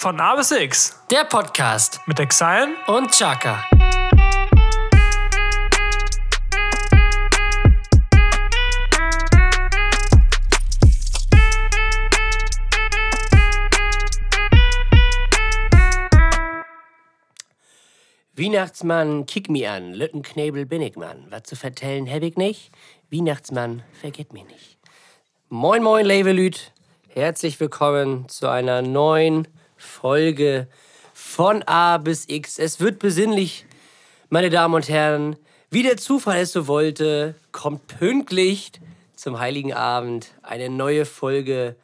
Von A bis X Der Podcast mit Exile und Chaka. Weihnachtsmann, kick mi an, Lüttenknebel bin ich Mann. Was zu vertellen hab ich nicht. Weihnachtsmann, vergiss mich nicht. Moin, moin, Levelüt. Herzlich willkommen zu einer neuen Folge von A bis X. Es wird besinnlich, meine Damen und Herren. Wie der Zufall es so wollte, kommt pünktlich zum Heiligen Abend eine neue Folge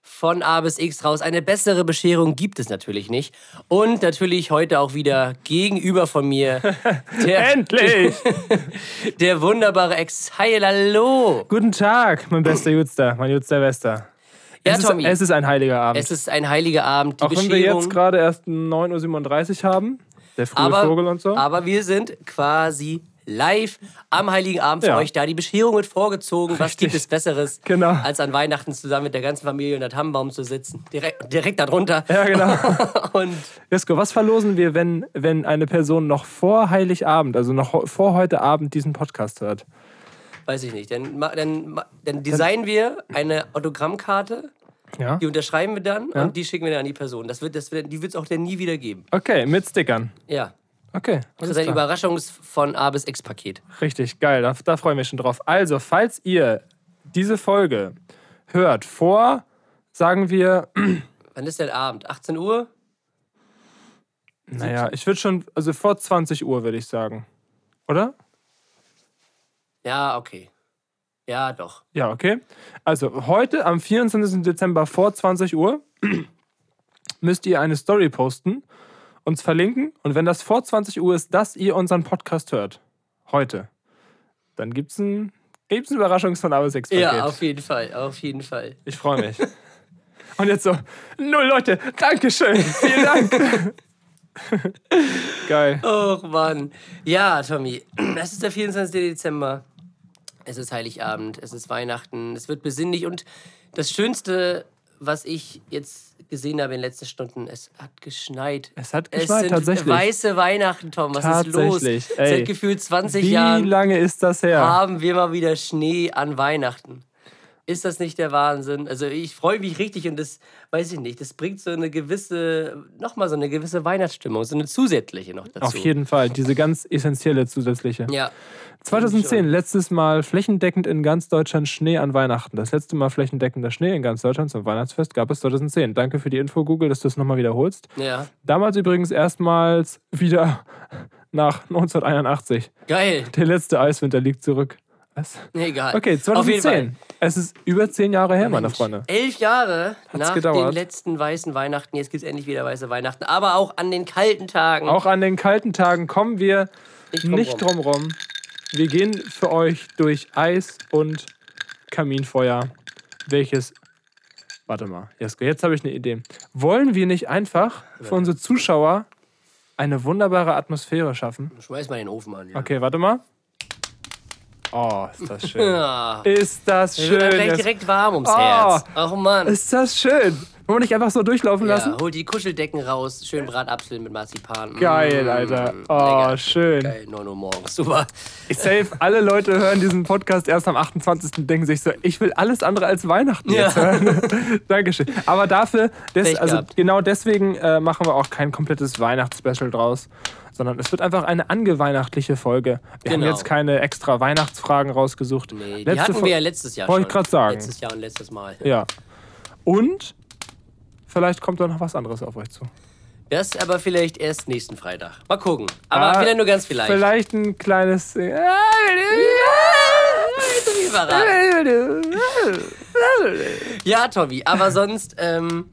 von A bis X raus. Eine bessere Bescherung gibt es natürlich nicht. Und natürlich heute auch wieder gegenüber von mir der, Endlich! der wunderbare Exile. Hallo! Guten Tag, mein bester Jutster, mein Jutster Wester. Ja, es, ist, Tommy. es ist ein heiliger Abend. Es ist ein heiliger Abend. Die Auch wenn wir jetzt gerade erst 9.37 Uhr haben, der frühe aber, Vogel und so. aber wir sind quasi live am Heiligen Abend für Ja. euch da. Die Bescherung wird vorgezogen. Was Richtig. gibt es Besseres, Genau. als an Weihnachten zusammen mit der ganzen Familie unter Tannenbaum zu sitzen? Direkt, direkt darunter. ja, genau. Und Jesko, was verlosen wir, wenn, wenn eine Person noch vor Heiligabend, also noch vor heute Abend diesen Podcast hört? Weiß ich nicht. Dann, dann, dann designen wir eine Autogrammkarte. Ja. Die unterschreiben wir dann Ja. und die schicken wir dann an die Person. Das wird, das wird, die wird es auch dann nie wieder geben. Okay, mit Stickern. Ja. Okay. Das ist ein klar. Überraschungs- von A bis X-Paket. Richtig, geil. Da, da freuen wir uns schon drauf. Also, falls ihr diese Folge hört vor, sagen wir, Wann ist denn Abend? 18 Uhr? naja, ich würde schon, also vor 20 Uhr würde ich sagen. Oder? Ja, okay. Ja, doch. Ja, okay. Also heute am 24. Dezember vor 20 Uhr müsst ihr eine Story posten, uns verlinken und wenn das vor 20 Uhr ist, dass ihr unseren Podcast hört, heute, dann gibt's ein, gibt's ein Überraschungs von Aber 6 Paket. Ja, auf jeden Fall, auf jeden Fall. Ich freue mich. Und jetzt so, null Leute, Dankeschön, vielen Dank. Geil. Och, Mann. Ja, Tommy, es ist der 24. Dezember. Es ist Heiligabend, es ist Weihnachten, es wird besinnlich und das Schönste, was ich jetzt gesehen habe in den letzten Stunden, es hat geschneit. Es hat Es geschneit, sind tatsächlich. weiße Weihnachten, Tom. Was ist los? Ey. Seit gefühlt 20 Wie Jahren lange ist das her? haben wir mal wieder Schnee an Weihnachten. Ist das nicht der Wahnsinn? Also ich freue mich richtig und das, weiß ich nicht, das bringt so eine gewisse, nochmal so eine gewisse Weihnachtsstimmung, so eine zusätzliche noch dazu. Auf jeden Fall, diese ganz essentielle zusätzliche. Ja. 2010, letztes Mal flächendeckend in ganz Deutschland Schnee an Weihnachten. Das letzte Mal flächendeckender Schnee in ganz Deutschland zum Weihnachtsfest gab es 2010. Danke für die Info, Google, dass du es nochmal wiederholst. Ja. Damals übrigens erstmals wieder nach 1981. Geil. Der letzte Eiswinter liegt zurück. Was? Egal. Okay, Auf jeden Fall. 2010. Es ist über zehn Jahre her, meine Freunde. Elf Jahre nach gedauert. den letzten weißen Weihnachten. Jetzt gibt es endlich wieder weiße Weihnachten. Aber auch an den kalten Tagen. Auch an den kalten Tagen kommen wir Nicht rum. drum rum. Wir gehen für euch durch Eis und Kaminfeuer, welches. Warte mal, Jesko, jetzt habe ich eine Idee. Wollen wir nicht einfach für unsere Zuschauer eine wunderbare Atmosphäre schaffen? Schmeiß mal den Ofen an. Ja. Okay, warte mal. Oh, ist das schön. Ja. Ist das wird schön. gleich Jesko. direkt warm ums Oh. Herz. Ach Mann. Ist das schön. Wollen wir nicht einfach so durchlaufen lassen? Ja, hol die Kuscheldecken raus. Schön Bratapfel mit Marzipan. Geil, Mm, Alter. Oh, lecker. schön. Geil, 9 Uhr morgens. Super. Safe, alle Leute hören diesen Podcast erst am 28. und denken sich so, ich will alles andere als Weihnachten jetzt Ja. hören. Dankeschön. Aber dafür, des, also genau deswegen äh, machen wir auch kein komplettes Weihnachtsspecial draus, sondern es wird einfach eine angeweihnachtliche Folge. Wir haben Genau. jetzt keine extra Weihnachtsfragen rausgesucht. Nee, die Letzte hatten Fol- wir ja letztes Jahr Wollte ich grad sagen. Letztes Jahr und letztes Mal. Ja. Und vielleicht kommt da noch was anderes auf euch zu. Das aber vielleicht erst nächsten Freitag. Mal gucken. Aber Ah, vielleicht nur ganz vielleicht. Vielleicht ein kleines... Ja, Tommy, aber sonst ähm,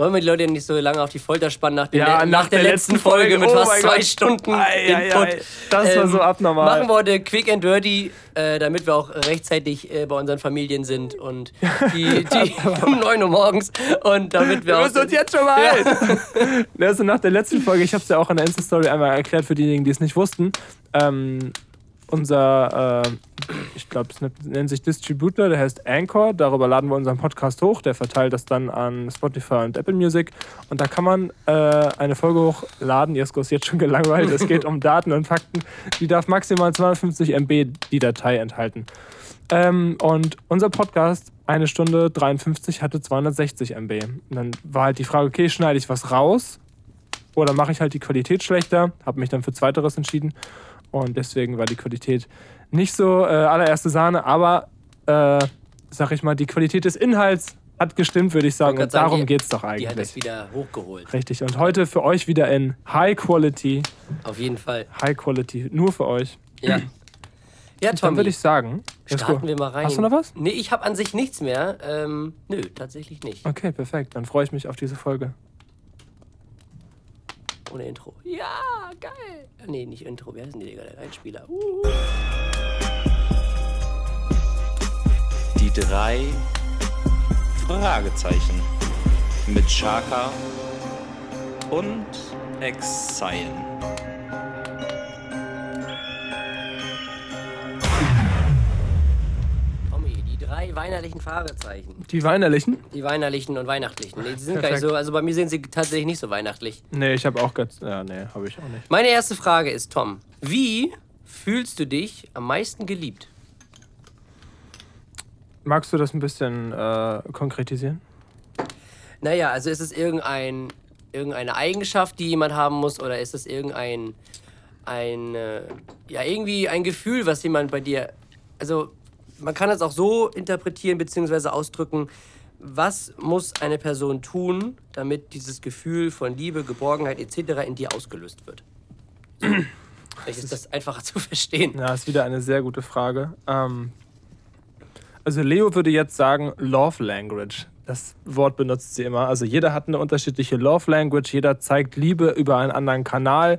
wollen wir die Leute nicht so lange auf die Folter spannen nach, Ja, le- nach, der, letzten Folge, mit Oh fast zwei Gott. Stunden Ei, ei, Input. ei. Das war so abnormal. Machen wir heute quick and dirty, äh, damit wir auch rechtzeitig äh, bei unseren Familien sind und die, die um 9 Uhr morgens und damit wir Wir müssen uns jetzt schon mal ein. Also nach der letzten Folge, ich habe es ja auch in der Insta-Story einmal erklärt für diejenigen, die es nicht wussten. Ähm, unser, äh, ich glaube, es nennt sich Distributor, der heißt Anchor. Darüber laden wir unseren Podcast hoch. Der verteilt das dann an Spotify und Apple Music. Und da kann man äh, eine Folge hochladen. Jesko ist jetzt schon gelangweilt. es geht um Daten und Fakten. Die darf maximal 250 MB die Datei enthalten. Ähm, und unser Podcast, eine Stunde 53, hatte 260 MB. Und dann war halt die Frage, okay, schneide ich was raus? Oder mache ich halt die Qualität schlechter? Habe mich dann für Zweiteres entschieden. Und deswegen war die Qualität nicht so äh, allererste Sahne, aber äh, sag ich mal, die Qualität des Inhalts hat gestimmt, würde ich sagen. Und sagen, darum geht es doch eigentlich. Die hat es wieder hochgeholt. Richtig. Und heute für euch wieder in High Quality. Auf jeden Fall. High Quality. Nur für euch. Ja. Ja, Tommy. Dann würde ich sagen, starten wir mal rein. Hast du noch was? Nee, ich habe an sich nichts mehr. Ähm, nö, tatsächlich nicht. Okay, perfekt. Dann freue ich mich auf diese Folge. Ohne Intro. Ja, geil. Nee, nicht Intro. Wer ist denn der Einspieler? Uh. Die drei Fragezeichen mit Shaka und Exile. Drei weinerlichen Fragezeichen. Die weinerlichen? Die weinerlichen und weihnachtlichen. Nee, die sind gar nicht so, also bei mir sind sie tatsächlich nicht so weihnachtlich. Nee, ich habe auch ganz, ja, nee, habe ich auch nicht. Meine erste Frage ist, Tom, wie fühlst du dich am meisten geliebt? Magst du das ein bisschen äh, konkretisieren? Naja, also ist es irgendein, irgendeine Eigenschaft, die jemand haben muss, oder ist es irgendein, ein, äh, ja, irgendwie ein Gefühl, was jemand bei dir, also man kann es auch so interpretieren bzw. ausdrücken, was muss eine Person tun, damit dieses Gefühl von Liebe, Geborgenheit etc. in dir ausgelöst wird? Vielleicht ist das einfacher zu verstehen. Ja, ist wieder eine sehr gute Frage. Ähm, also Leo würde jetzt sagen Love Language. Das Wort benutzt sie immer. Also jeder hat eine unterschiedliche Love Language, jeder zeigt Liebe über einen anderen Kanal,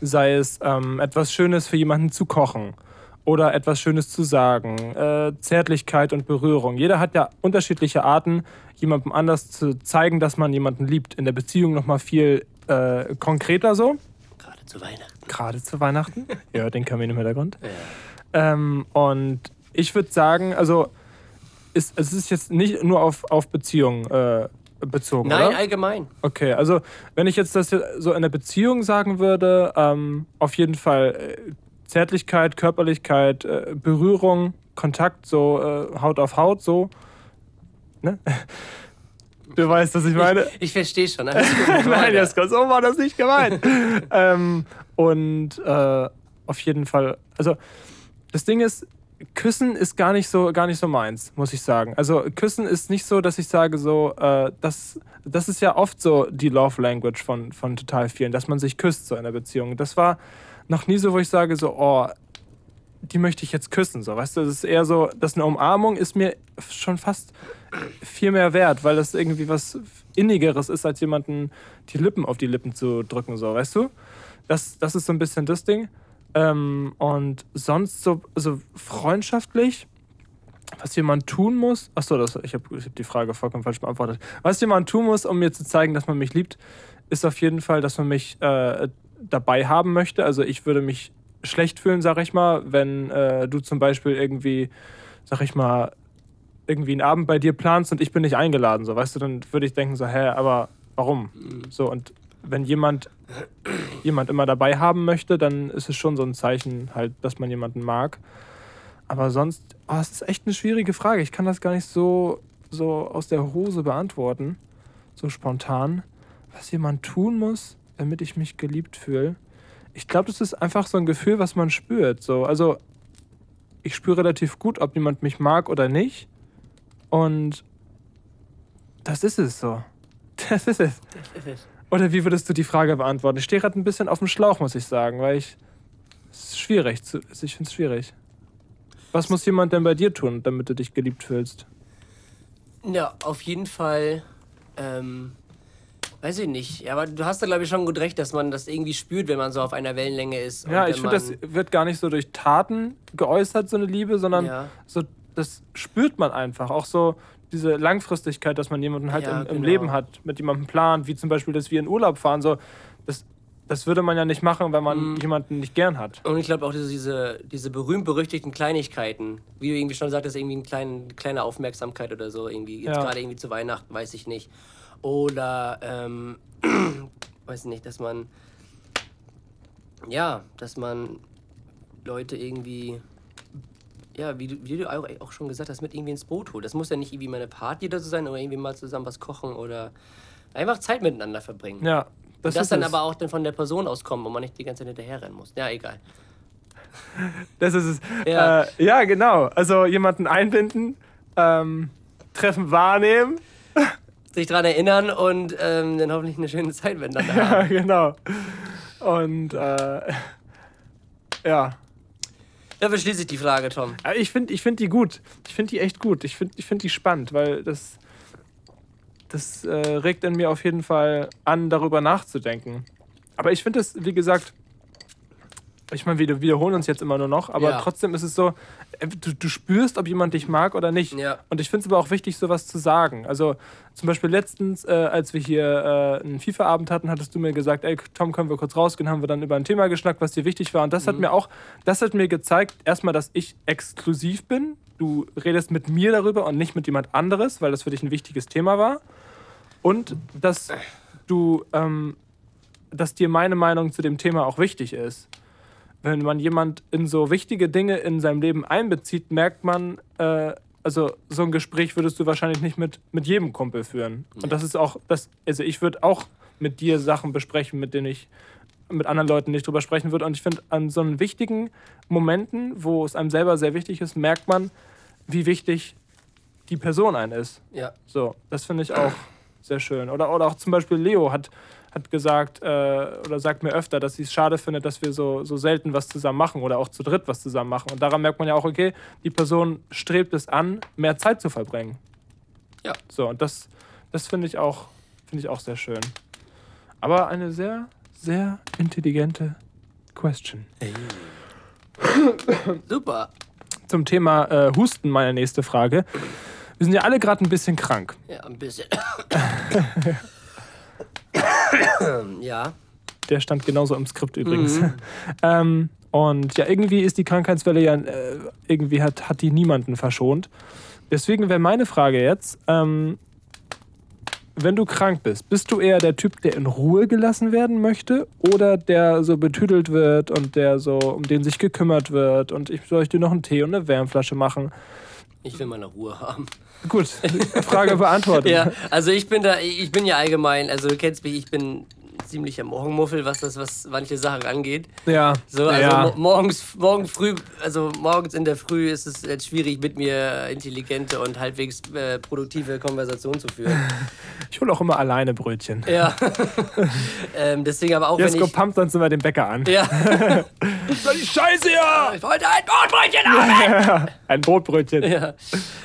sei es ähm, etwas Schönes für jemanden zu kochen oder etwas Schönes zu sagen, äh, Zärtlichkeit und Berührung. Jeder hat ja unterschiedliche Arten, jemandem anders zu zeigen, dass man jemanden liebt. In der Beziehung noch mal viel äh, konkreter so. Gerade zu Weihnachten. Gerade zu Weihnachten. ja, den Kamin im Hintergrund. Ja. Ähm, und ich würde sagen, also ist, es ist jetzt nicht nur auf, auf Beziehungen äh, bezogen, Nein, oder? allgemein. Okay, also wenn ich jetzt das so in der Beziehung sagen würde, ähm, auf jeden Fall äh, Zärtlichkeit, Körperlichkeit, äh, Berührung, Kontakt, so äh, Haut auf Haut, so. Ne? Du weißt, was ich meine? Ich, ich verstehe schon. Nein, Jasko, so war das nicht gemeint. ähm, und äh, auf jeden Fall, also das Ding ist, Küssen ist gar nicht so, gar nicht so meins, muss ich sagen. Also Küssen ist nicht so, dass ich sage so, äh, das, das ist ja oft so die Love Language von, von total vielen, dass man sich küsst so in der Beziehung. Das war noch nie so, wo ich sage so, oh, die möchte ich jetzt küssen. So, weißt du, das ist eher so, dass eine Umarmung ist mir schon fast viel mehr wert, weil das irgendwie was Innigeres ist, als jemanden die Lippen auf die Lippen zu drücken, so, weißt du? Das, das ist so ein bisschen das Ding. Ähm, und sonst so also freundschaftlich, was jemand tun muss, achso, das, ich habe ich hab die Frage vollkommen falsch beantwortet. Was jemand tun muss, um mir zu zeigen, dass man mich liebt, ist auf jeden Fall, dass man mich äh, dabei haben möchte. Also ich würde mich schlecht fühlen, sag ich mal, wenn äh, du zum Beispiel irgendwie, sag ich mal, irgendwie einen Abend bei dir planst und ich bin nicht eingeladen, so weißt du, dann würde ich denken so, hä, aber warum? So und wenn jemand jemand immer dabei haben möchte, dann ist es schon so ein Zeichen halt, dass man jemanden mag. Aber sonst, oh, es ist echt eine schwierige Frage. Ich kann das gar nicht so so aus der Hose beantworten, so spontan, was jemand tun muss, damit ich mich geliebt fühle. Ich glaube, das ist einfach so ein Gefühl, was man spürt. So, also ich spüre relativ gut, ob jemand mich mag oder nicht. Und das ist es so. Das ist es. Das ist es. Oder wie würdest du die Frage beantworten? Ich stehe gerade ein bisschen auf dem Schlauch, muss ich sagen, weil ich. Es ist schwierig. Ich finde es schwierig. Was muss jemand denn bei dir tun, damit du dich geliebt fühlst? Ja, auf jeden Fall ähm, Weiß ich nicht. Ja, aber du hast da, glaube ich, schon gut recht, dass man das irgendwie spürt, wenn man so auf einer Wellenlänge ist. Ja, ich finde, das wird gar nicht so durch Taten geäußert, so eine Liebe, sondern ja. so, das spürt man einfach. Auch so diese Langfristigkeit, dass man jemanden halt ja, im, im genau. Leben hat, mit jemandem plant, wie zum Beispiel, dass wir in Urlaub fahren. So, das, das würde man ja nicht machen, wenn man jemanden nicht gern hat. Und ich glaube auch diese, diese, diese berühmt-berüchtigten Kleinigkeiten, wie du irgendwie schon sagtest, irgendwie eine kleine, kleine Aufmerksamkeit oder so, irgendwie jetzt Ja. gerade irgendwie zu Weihnachten, weiß ich nicht. Oder, ähm, weiß ich nicht, dass man, ja, dass man Leute irgendwie, ja, wie du, wie du auch, schon gesagt hast, mit irgendwie ins Boot holt. Das muss ja nicht irgendwie mal eine Party oder so sein oder irgendwie mal zusammen was kochen oder einfach Zeit miteinander verbringen. Ja, Das, das, das dann es. aber auch dann von der Person aus kommt und man nicht die ganze Zeit hinterherrennen muss. Ja, egal. Das ist es. Ja. Äh, ja, genau. Also jemanden einbinden, ähm, Treffen wahrnehmen. sich daran erinnern und ähm, dann hoffentlich eine schöne Zeit miteinander Ja, haben. genau. Und äh, ja. Dafür schließe ich die Frage, Tom. Aber Ich finde ich find die gut. Ich finde die echt gut. Ich finde ich find die spannend, weil das, das äh, regt in mir auf jeden Fall an, darüber nachzudenken. Aber ich finde es, wie gesagt, ich meine, wir wiederholen uns jetzt immer nur noch, aber Ja. trotzdem ist es so, äh, du, du spürst, ob jemand dich mag oder nicht. Ja. Und ich finde es aber auch wichtig, sowas zu sagen. Also zum Beispiel letztens, äh, als wir hier äh, einen FIFA-Abend hatten, hattest du mir gesagt, ey Tom, können wir kurz rausgehen, haben wir dann über ein Thema geschnackt, was dir wichtig war. Und das hat mir auch, das hat mir gezeigt, erstmal, dass ich exklusiv bin. Du redest mit mir darüber und nicht mit jemand anderes, weil das für dich ein wichtiges Thema war. Und dass du, ähm, dass dir meine Meinung zu dem Thema auch wichtig ist. Wenn man jemand in so wichtige Dinge in seinem Leben einbezieht, merkt man, äh, also so ein Gespräch würdest du wahrscheinlich nicht mit, mit jedem Kumpel führen. Und das ist auch, das, also ich würde auch mit dir Sachen besprechen, mit denen ich mit anderen Leuten nicht drüber sprechen würde. Und ich finde, an so einen wichtigen Momenten, wo es einem selber sehr wichtig ist, merkt man, wie wichtig die Person ein ist. Ja. So, das finde ich auch sehr schön. Oder, oder auch zum Beispiel Leo hat, hat gesagt, äh, oder sagt mir öfter, dass sie es schade findet, dass wir so, so selten was zusammen machen oder auch zu dritt was zusammen machen. Und daran merkt man ja auch, okay, die Person strebt es an, mehr Zeit zu verbringen. Ja. So, und das, das finde ich, auch- finde ich auch sehr schön. Aber eine sehr, sehr intelligente Question. Super. Zum Thema äh, Husten, meine nächste Frage. Wir sind ja alle gerade ein bisschen krank. Ja, ein bisschen. ja. Der stand genauso im Skript übrigens. ähm, und ja, irgendwie ist die Krankheitswelle ja, äh, irgendwie hat, hat die niemanden verschont. Deswegen wäre meine Frage jetzt, ähm, wenn du krank bist, bist du eher der Typ, der in Ruhe gelassen werden möchte oder der so betüdelt wird und der so, um den sich gekümmert wird und ich soll ich dir noch einen Tee und eine Wärmflasche machen? Ich will meine Ruhe haben. Gut, Frage beantwortet. Ja, also ich bin da, ich bin ja allgemein, also du kennst mich, ich bin ziemlicher Morgenmuffel, was das, was manche Sachen angeht. Ja. So, also ja. mo morgens, morgen früh, also morgens in der Früh ist es jetzt schwierig, mit mir intelligente und halbwegs äh, produktive Konversation zu führen. Ich hole auch immer alleine Brötchen. ja. ähm, deswegen aber auch wenn Jesko ich. pumpt sonst immer den Bäcker an. Ja, Was die Scheiße ja! ich wollte ein Brotbrötchen haben! Ein Brotbrötchen. ja.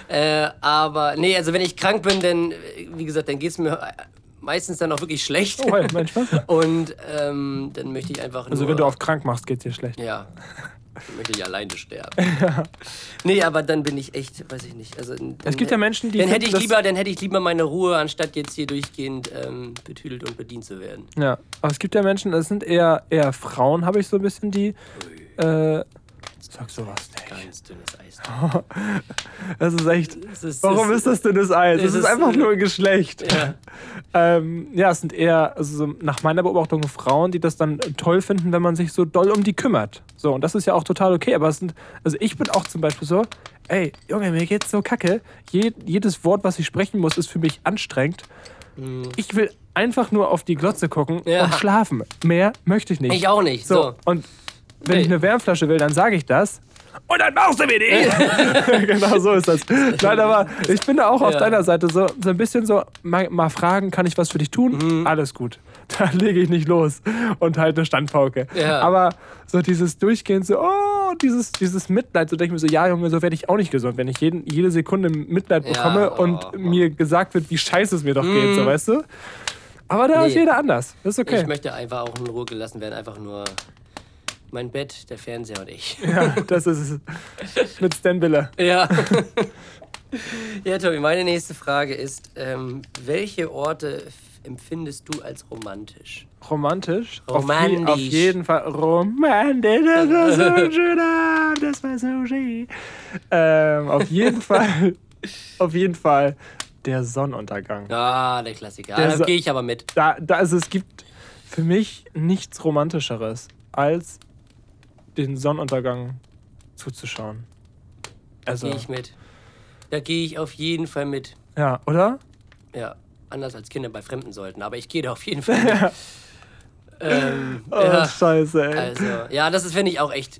Äh, aber nee, also wenn ich krank bin, dann, wie gesagt, dann geht es mir meistens dann auch wirklich schlecht. Oh, hey, Mensch, was? Und ähm, dann möchte ich einfach Also wenn du auf krank machst, geht's dir schlecht. Ja. Dann möchte ich alleine sterben. Nee, aber dann bin ich echt, weiß ich nicht. Also, dann, Es gibt ja Menschen, die Dann hätte, ich lieber, dann hätte ich lieber meine Ruhe, anstatt jetzt hier durchgehend ähm, betüdelt und bedient zu werden. Ja, aber es gibt ja Menschen, das sind eher, eher Frauen, habe ich so ein bisschen die. Äh, sag sowas nicht. Ganz dünnes Eis. Das ist echt. Es ist- Warum es- ist das dünnes Eis? es ist ist, einfach nur ein Geschlecht. Ja. Ähm, ja, es sind eher, also so nach meiner Beobachtung, Frauen, die das dann toll finden, wenn man sich so doll um die kümmert. So, und das ist ja auch total okay. Aber es sind, also ich bin auch zum Beispiel so, ey, Junge, mir geht's so kacke. Je, jedes Wort, was ich sprechen muss, ist für mich anstrengend. Ich will einfach nur auf die Glotze gucken Ja. und schlafen. Mehr möchte ich nicht. Ich auch nicht. So, So. und wenn Nee. ich eine Wärmflasche will, dann sage ich das. Und dann machst du mir die. genau so ist das. Nein, aber ich bin da auch auf Ja. deiner Seite so, so ein bisschen so, mal, mal fragen, kann ich was für dich tun? Mhm. Alles gut. Da lege ich nicht los und halt eine Standpauke. Ja. Aber so dieses Durchgehen, so, oh, dieses, dieses Mitleid, so denke ich mir so, ja, Junge, so werde ich auch nicht gesund, wenn ich jeden, jede Sekunde Mitleid Ja, bekomme oh, und oh. mir gesagt wird, wie scheiße es mir doch geht, so, weißt du? Aber da ist Nee. jeder anders. Das ist okay. Ich möchte einfach auch in Ruhe gelassen werden. Einfach nur mein Bett, der Fernseher und ich. Ja, das ist es. Mit Stan Biller. Ja. ja, Tobi, meine nächste Frage ist, ähm, welche Orte empfindest du als romantisch? Romantisch? Auf, Romantisch. auf jeden Fall romantisch. Das war so ein schöner, das war so schön. Ähm, auf jeden Fall, auf jeden Fall der Sonnenuntergang. Ah, der Klassiker. Der Ah, da gehe ich aber mit. Da, da, also es gibt für mich nichts Romantischeres, als den Sonnenuntergang zuzuschauen. Also, Gehe ich mit. Da gehe ich auf jeden Fall mit. ja, oder? Ja, anders als Kinder bei Fremden sollten, aber ich gehe da auf jeden Fall mit. ähm, Oh, ja, scheiße, ey. also, ja, das ist, finde ich, auch echt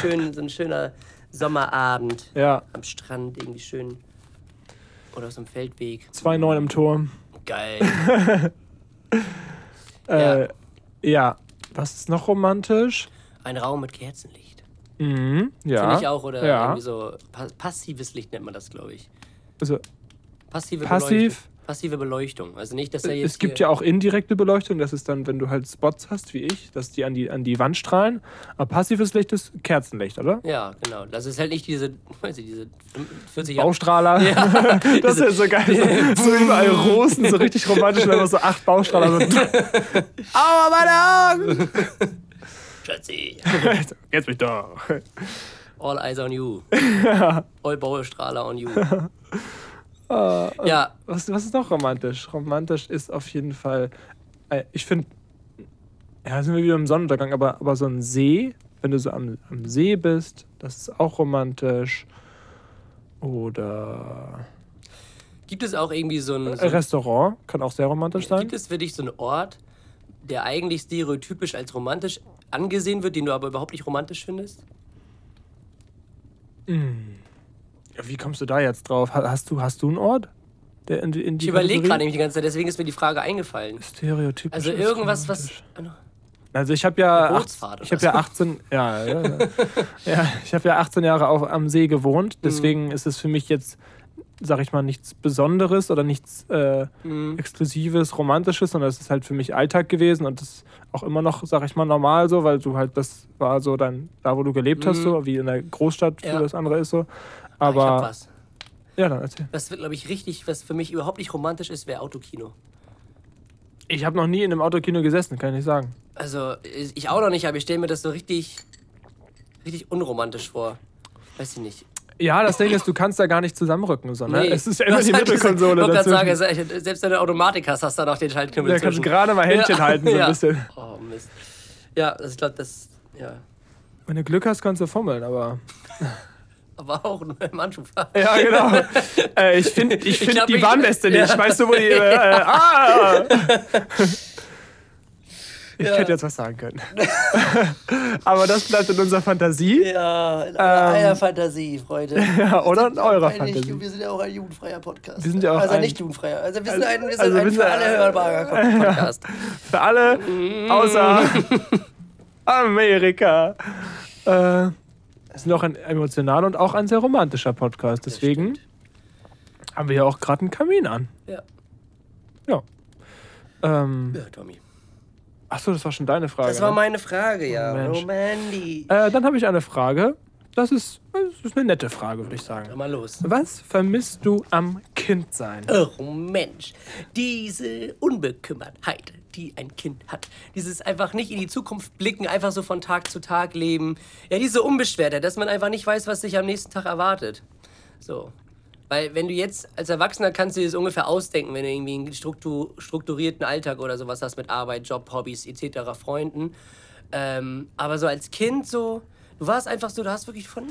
schön, so ein schöner Sommerabend Ja, am Strand, irgendwie schön. Oder auf so einem Feldweg. 2-9 im Tor. Geil. Äh, ja. Was ist noch romantisch? Ein Raum mit Kerzenlicht. Mhm, ja. Finde ich auch, oder ja. irgendwie so pa passives Licht nennt man das, glaube ich. Also, Passive Passiv? Beleuchtung. Passive Beleuchtung. Also nicht, dass er jetzt. es gibt ja auch indirekte Beleuchtung, das ist dann, wenn du halt Spots hast, wie ich, dass die an die, an die Wand strahlen. Aber passives Licht ist Kerzenlicht, oder? Ja, genau. Das ist halt nicht diese, weiß ich, diese 40 Jahre. Baustrahler. Ja. Das ist ja so geil. So, so überall Rosen, so richtig romantisch, und einfach so acht Baustrahler. So. Aua, meine Augen! Schatzi. Jetzt mich doch. All eyes on you. All Baustrahler on you. ja, Was, was ist noch romantisch? Romantisch ist auf jeden Fall, äh, ich finde, ja, sind wir wieder im Sonnenuntergang, aber, aber so ein See, wenn du so am, am See bist, das ist auch romantisch. Oder gibt es auch irgendwie so ein. So, Restaurant, kann auch sehr romantisch sein. gibt es für dich so einen Ort, der eigentlich stereotypisch als romantisch angesehen wird, den du aber überhaupt nicht romantisch findest? Ja, wie kommst du da jetzt drauf? Ha- Hast du, hast du einen Ort? Der in, in Ich überlege gerade nämlich die ganze Zeit, deswegen ist mir die Frage eingefallen. Stereotypisch. Also irgendwas, was. romantisch. Also ich habe ja, acht, ich habe ja 18, ja, ja, ja. ja ich habe ja 18 Jahre auf, am See gewohnt. Deswegen ist es für mich jetzt, sag ich mal, nichts Besonderes oder nichts äh, Exklusives, Romantisches, sondern es ist halt für mich Alltag gewesen und das ist auch immer noch, sag ich mal, normal so, weil du halt, das war so dann da, wo du gelebt hast, so wie in der Großstadt für Ja. das andere ist so. ich hab Aber was. ja, dann erzähl. Was wird, glaube ich, richtig, was für mich überhaupt nicht romantisch ist, wäre Autokino. Ich habe noch nie in einem Autokino gesessen, kann ich nicht sagen. Also, ich auch noch nicht, aber ich stelle mir das so richtig, richtig unromantisch vor. Weiß ich nicht. Ja, das Ding ist, du kannst da gar nicht zusammenrücken, sondern Nee. es ist immer die Mittelkonsole Ich wollte gerade sagen, selbst wenn du Automatik hast, hast du da noch den Schaltknüppel Da kannst du gerade mal Händchen Ja. halten, so ein ja. bisschen. Oh, Mist. Ja, ich glaube, das, ja. Wenn du Glück hast, kannst du fummeln, aber. Aber auch nur im Handschuhfach. Ja, genau. äh, ich finde ich find glaub, die ich- Warnweste nicht. Ja. Weißt du, wo die. Äh, äh, ah! Ich Ja. hätte jetzt was sagen können. aber das bleibt in unserer Fantasie. Ja, in eurer Fantasie, Freunde. Ja, oder in eurer Fantasie. Wir sind ja auch ein jugendfreier Podcast. Wir sind ja auch also ein- nicht jugendfreier. Also wir sind Also- ein, wir sind also ein für alle hörbarer Podcast. Für alle, außer Amerika. Äh, sind auch ein emotionaler und auch ein sehr romantischer Podcast. Deswegen haben wir ja auch gerade einen Kamin an. Ja. Ja. Ähm, ja, Tommy. Achso, das war schon deine Frage. Das war ne? meine Frage, ja. Oh, Mensch. Romandy. Äh, dann habe ich eine Frage. Das ist, das ist eine nette Frage, würde ich sagen. Mal los. Was vermisst du am Kindsein? Oh Mensch, diese Unbekümmertheit, die ein Kind hat. Dieses einfach nicht in die Zukunft blicken, einfach so von Tag zu Tag leben. Ja, diese Unbeschwertheit, dass man einfach nicht weiß, was sich am nächsten Tag erwartet. So. Weil wenn du jetzt als Erwachsener kannst du dir das ungefähr ausdenken, wenn du irgendwie einen struktu strukturierten Alltag oder sowas hast mit Arbeit, Job, Hobbys etc., Freunden. Ähm, aber so als Kind so, du warst einfach so, du hast wirklich von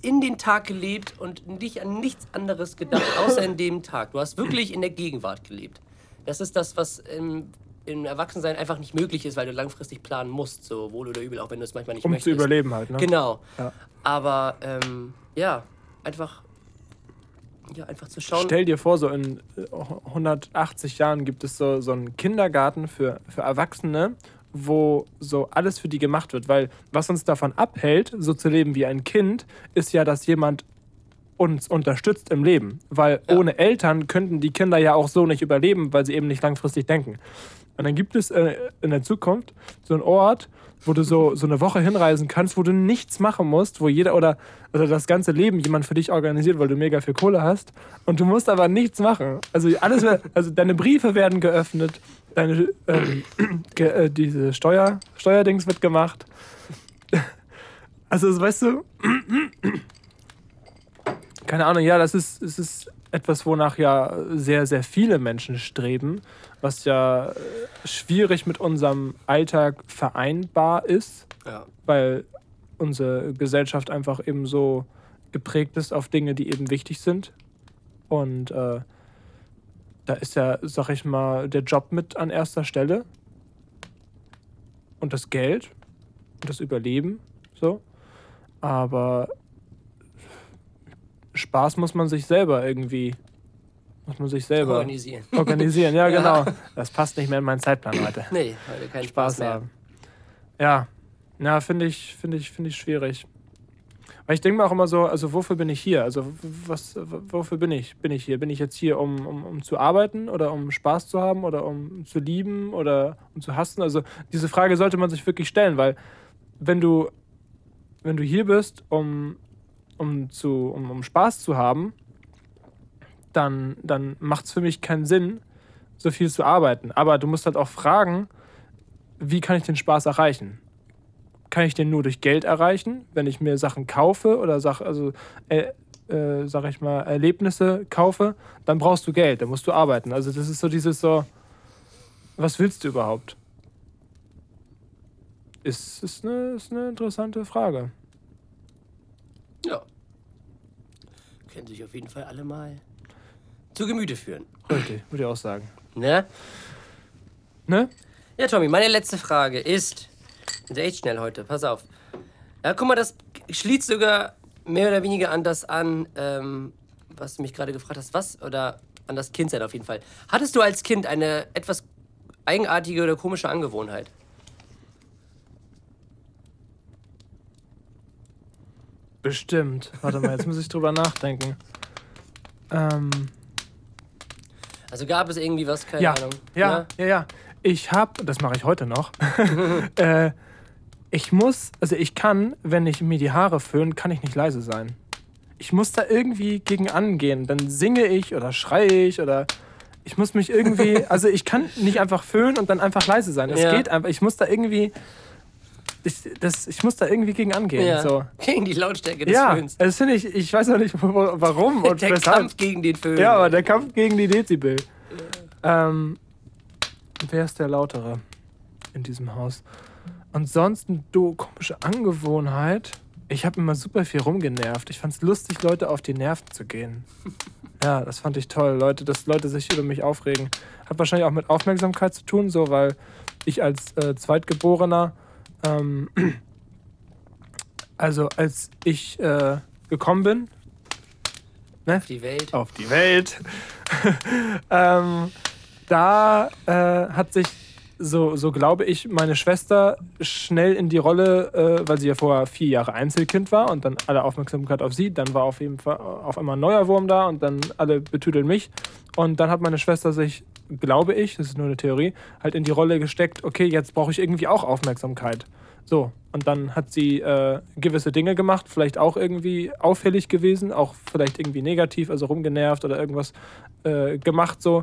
in den Tag gelebt und dich an nichts anderes gedacht, außer in dem Tag. Du hast wirklich in der Gegenwart gelebt. Das ist das, was im, im Erwachsensein einfach nicht möglich ist, weil du langfristig planen musst, so wohl oder übel, auch wenn du es manchmal nicht Um möchtest. zu überleben halt, ne? Genau. Ja. Aber ähm, ja, einfach, ja, einfach zu schauen. Stell dir vor, so in äh, 180 Jahren gibt es so, so einen Kindergarten für, für Erwachsene, wo so alles für die gemacht wird. Weil was uns davon abhält, so zu leben wie ein Kind, ist ja, dass jemand uns unterstützt im Leben. Weil Ja. ohne Eltern könnten die Kinder ja auch so nicht überleben, weil sie eben nicht langfristig denken. Und dann gibt es äh, in der Zukunft so einen Ort, wo du so, so eine Woche hinreisen kannst, wo du nichts machen musst, wo jeder oder also das ganze Leben jemand für dich organisiert, weil du mega viel Kohle hast. Und du musst aber nichts machen. Also alles, also deine Briefe werden geöffnet, deine ähm, ge, äh, diese Steuer, Steuerdings wird gemacht. Also, weißt du, keine Ahnung, ja, das ist, es ist etwas, wonach ja sehr, sehr viele Menschen streben, was ja äh, schwierig mit unserem Alltag vereinbar ist, Ja. weil unsere Gesellschaft einfach eben so geprägt ist auf Dinge, die eben wichtig sind. Und äh, da ist ja, sag ich mal, der Job mit an erster Stelle und das Geld und das Überleben, so. Aber Spaß muss man sich selber irgendwie, muss man sich selber Organisieren. organisieren. Ja, Ja. genau. Das passt nicht mehr in meinen Zeitplan heute. Nee, heute kein Spaß, Spaß mehr. haben. Ja, ja finde ich, finde ich, finde ich schwierig. Weil ich denke mir auch immer so, also wofür bin ich hier? Also was, wofür bin ich? Bin ich hier? Bin ich jetzt hier, um, um, um zu arbeiten oder um Spaß zu haben oder um zu lieben oder um zu hassen? Also diese Frage sollte man sich wirklich stellen, weil wenn du, wenn du hier bist, um, um, zu, um, um Spaß zu haben, dann, dann macht es für mich keinen Sinn, so viel zu arbeiten. Aber du musst halt auch fragen, wie kann ich den Spaß erreichen? Kann ich den nur durch Geld erreichen, wenn ich mir Sachen kaufe oder sag, also, äh, äh, sag ich mal, Erlebnisse kaufe, dann brauchst du Geld, dann musst du arbeiten. Also das ist so dieses so, was willst du überhaupt? Ist, ist, eine, ist eine interessante Frage. Ja. Können sich auf jeden Fall alle mal zu Gemüte führen. Richtig, würde ich auch sagen. Ne? Ne? Ja, Tommy, meine letzte Frage ist. Ja echt schnell heute, pass auf. Ja, guck mal, das schließt sogar mehr oder weniger an das an, ähm, was du mich gerade gefragt hast. Was? Oder an das Kindsein auf jeden Fall. Hattest du als Kind eine etwas eigenartige oder komische Angewohnheit? Bestimmt. Warte mal, jetzt muss ich drüber nachdenken. Ähm, Also gab es irgendwie was, keine ja, Ahnung. ja, ja, ja. Ich habe, das mache ich heute noch. äh, ich muss, also ich kann, wenn ich mir die Haare föhne, kann ich nicht leise sein. Ich muss da irgendwie gegen angehen. Dann singe ich oder schreie ich oder ich muss mich irgendwie, also ich kann nicht einfach föhnen und dann einfach leise sein. Es Ja. geht einfach. Ich muss da irgendwie, ich, das, ich muss da irgendwie gegen angehen. Ja. So. Gegen die Lautstärke des Ja, Föhns. das finde ich, ich weiß auch nicht, warum und Der weshalb. Kampf gegen den Föhn. Ja, aber der Kampf gegen die Dezibel. Ähm, wer ist der Lautere in diesem Haus? Ansonsten, du, komische Angewohnheit. Ich habe immer super viel rumgenervt. Ich fand es lustig, Leute auf die Nerven zu gehen. Ja, das fand ich toll, Leute, dass Leute sich über mich aufregen. Hat wahrscheinlich auch mit Aufmerksamkeit zu tun, so, weil ich als äh, Zweitgeborener, ähm, also als ich äh, gekommen bin, Auf die Welt. auf die Welt. ähm, da äh, hat sich, so, so glaube ich, meine Schwester schnell in die Rolle, äh, weil sie ja vorher vier Jahre Einzelkind war und dann alle Aufmerksamkeit auf sie. Dann war auf jeden Fall auf einmal ein neuer Wurm da und dann alle betüdeln mich. Und dann hat meine Schwester sich, glaube ich, das ist nur eine Theorie, halt in die Rolle gesteckt, okay, jetzt brauche ich irgendwie auch Aufmerksamkeit. So, und dann hat sie äh, gewisse Dinge gemacht, vielleicht auch irgendwie auffällig gewesen, auch vielleicht irgendwie negativ, also rumgenervt oder irgendwas äh, gemacht, so,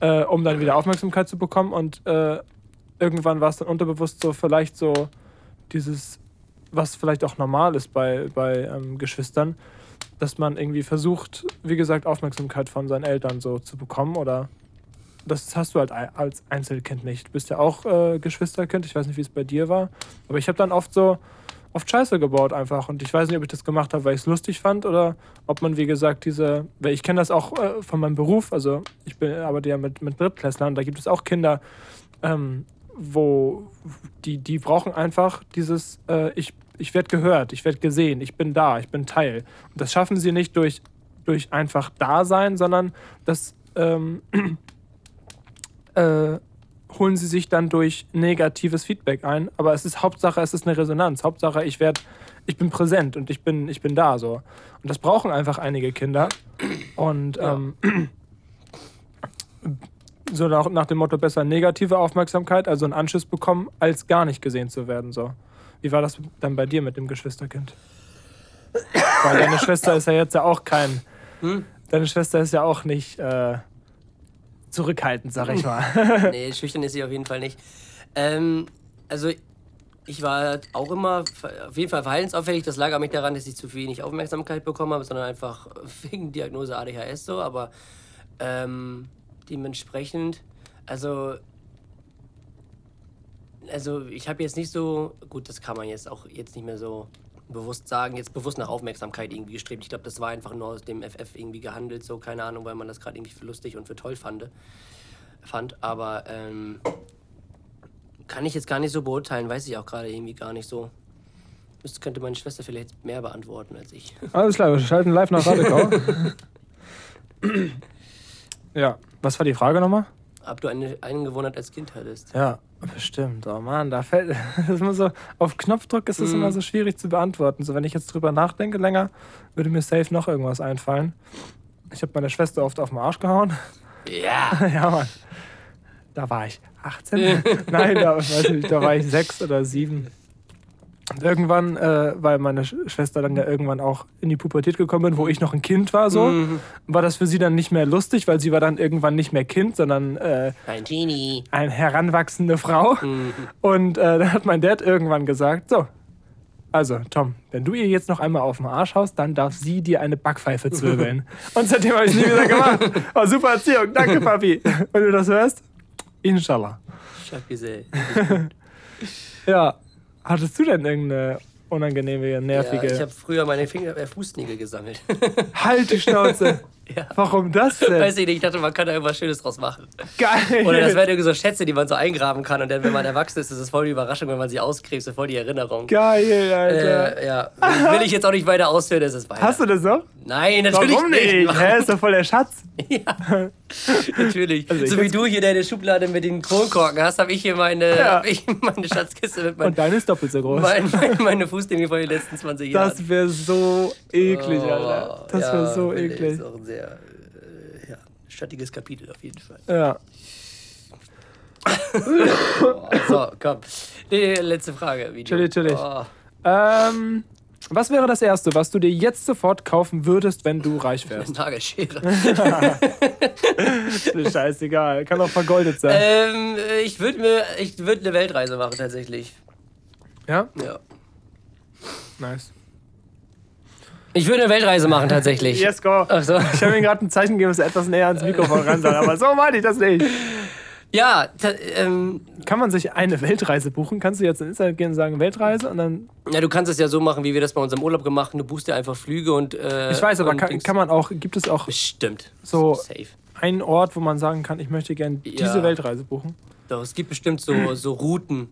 äh, um dann wieder Aufmerksamkeit zu bekommen. Und äh, irgendwann war es dann unterbewusst so, vielleicht so dieses, was vielleicht auch normal ist bei, bei ähm, Geschwistern, dass man irgendwie versucht, wie gesagt, Aufmerksamkeit von seinen Eltern so zu bekommen oder das hast du halt als Einzelkind nicht. Du bist ja auch äh, Geschwisterkind, ich weiß nicht, wie es bei dir war, aber ich habe dann oft so oft Scheiße gebaut einfach. Und ich weiß nicht, ob ich das gemacht habe, weil ich es lustig fand oder ob man, wie gesagt, diese, weil ich kenne das auch äh, von meinem Beruf, also ich bin, arbeite ja mit, mit Drittklässlern, da gibt es auch Kinder, ähm, wo die, die brauchen einfach dieses, äh, ich, ich werde gehört, ich werde gesehen, ich bin da, ich bin Teil. Und das schaffen sie nicht durch, durch einfach Dasein, sondern das ähm, äh, holen sie sich dann durch negatives Feedback ein. Aber es ist Hauptsache, es ist eine Resonanz. Hauptsache, ich werde, ich bin präsent und ich bin, ich bin da so. Und das brauchen einfach einige Kinder. Und Ja. ähm, so nach, nach dem Motto besser negative Aufmerksamkeit, also einen Anschiss bekommen, als gar nicht gesehen zu werden. So. Wie war das dann bei dir mit dem Geschwisterkind? Weil deine Schwester ist ja jetzt ja auch kein. Deine Schwester ist ja auch nicht äh, zurückhaltend, sag ich mal. nee, schüchtern ist sie auf jeden Fall nicht. Ähm, also ich war auch immer auf jeden Fall verhaltensauffällig. Das lag aber nicht daran, dass ich zu wenig Aufmerksamkeit bekommen habe, sondern einfach wegen Diagnose ADHS so. Aber ähm, dementsprechend, also also ich habe jetzt nicht so, gut, das kann man jetzt auch jetzt nicht mehr so bewusst sagen, jetzt bewusst nach Aufmerksamkeit irgendwie gestrebt. Ich glaube, das war einfach nur aus dem FF irgendwie gehandelt, so, keine Ahnung, weil man das gerade irgendwie für lustig und für toll fand. fand. Aber ähm, kann ich jetzt gar nicht so beurteilen, weiß ich auch gerade irgendwie gar nicht so. Das könnte meine Schwester vielleicht mehr beantworten als ich. Alles klar, wir schalten live nach Radekau. ja, was war die Frage nochmal? Ob du eine, einen Gewohnheit als Kind hattest. Ja, bestimmt. Oh Mann, da fällt. Das immer so, auf Knopfdruck ist es immer so schwierig zu beantworten. So, wenn ich jetzt drüber nachdenke länger, würde mir safe noch irgendwas einfallen. Ich habe meine Schwester oft auf den Arsch gehauen. Ja! ja, Mann. Da war ich 18. Nein, da, weiß nicht, da war ich sechs oder sieben. Und irgendwann, äh, weil meine Sch Schwester dann ja irgendwann auch in die Pubertät gekommen bin, wo ich noch ein Kind war, so, war das für sie dann nicht mehr lustig, weil sie war dann irgendwann nicht mehr Kind, sondern äh, Ein Genie. eine heranwachsende Frau. Und äh, dann hat mein Dad irgendwann gesagt, so, also Tom, wenn du ihr jetzt noch einmal auf den Arsch haust, dann darf sie dir eine Backpfeife zwirbeln. Und seitdem habe ich nie wieder gemacht. Oh, super Erziehung, danke Papi. Wenn du das hörst, inshallah. Schakisee. Ja, hattest du denn irgendeine unangenehme, Ja, nervige... ich habe früher meine Finger, äh, Fußnägel gesammelt. halt die Schnauze. Ja. Warum das denn? Weiß ich nicht, ich dachte, man kann da irgendwas Schönes draus machen. Geil. Oder das wären irgendwie so Schätze, die man so eingraben kann. Und dann, wenn man erwachsen ist, ist es voll die Überraschung, wenn man sie ausgräbt, so voll die Erinnerung. Geil, Alter. Äh, ja, will ich jetzt auch nicht weiter ausführen, das ist weiter. Hast du das noch? Nein, natürlich Warum nicht? Warum? Hä, ist doch voll der Schatz. Natürlich. Also so wie du hier deine Schublade mit den Kronkorken hast, habe ich hier meine, Ja. ich meine Schatzkiste mit meinen Und deine ist doppelt so groß. mein, mein, meine Fußnägel von den letzten 20 Jahren. Das wäre so eklig, Oh, Alter. Das ja, wäre so eklig. Sehr äh, ja, schattiges Kapitel auf jeden Fall. Ja. So, komm. Die letzte Frage. Video. Chillig, chillig. Oh. Ähm, was wäre das Erste, was du dir jetzt sofort kaufen würdest, wenn du reich wärst? Nagelschere. Ist mir scheißegal. Kann auch vergoldet sein. ähm, ich würde mir, ich würde eine Weltreise machen tatsächlich. Ja? Ja. Nice. Ich würde eine Weltreise machen tatsächlich. Yes, go. Ach so. Ich habe ihm gerade ein Zeichen gegeben, dass er etwas näher ans Mikrofon ran soll, aber so meine ich das nicht. Ja, ähm, Kann man sich eine Weltreise buchen? Kannst du jetzt ins Internet gehen und sagen Weltreise und dann. ja, du kannst es ja so machen, wie wir das bei unserem Urlaub gemacht haben. Du buchst dir einfach Flüge und. Äh, Ich weiß, aber kann, kann man auch, gibt es auch Bestimmt. So- Safe. einen Ort, wo man sagen kann, ich möchte gerne Ja. diese Weltreise buchen? Doch, es gibt bestimmt so, so Routen,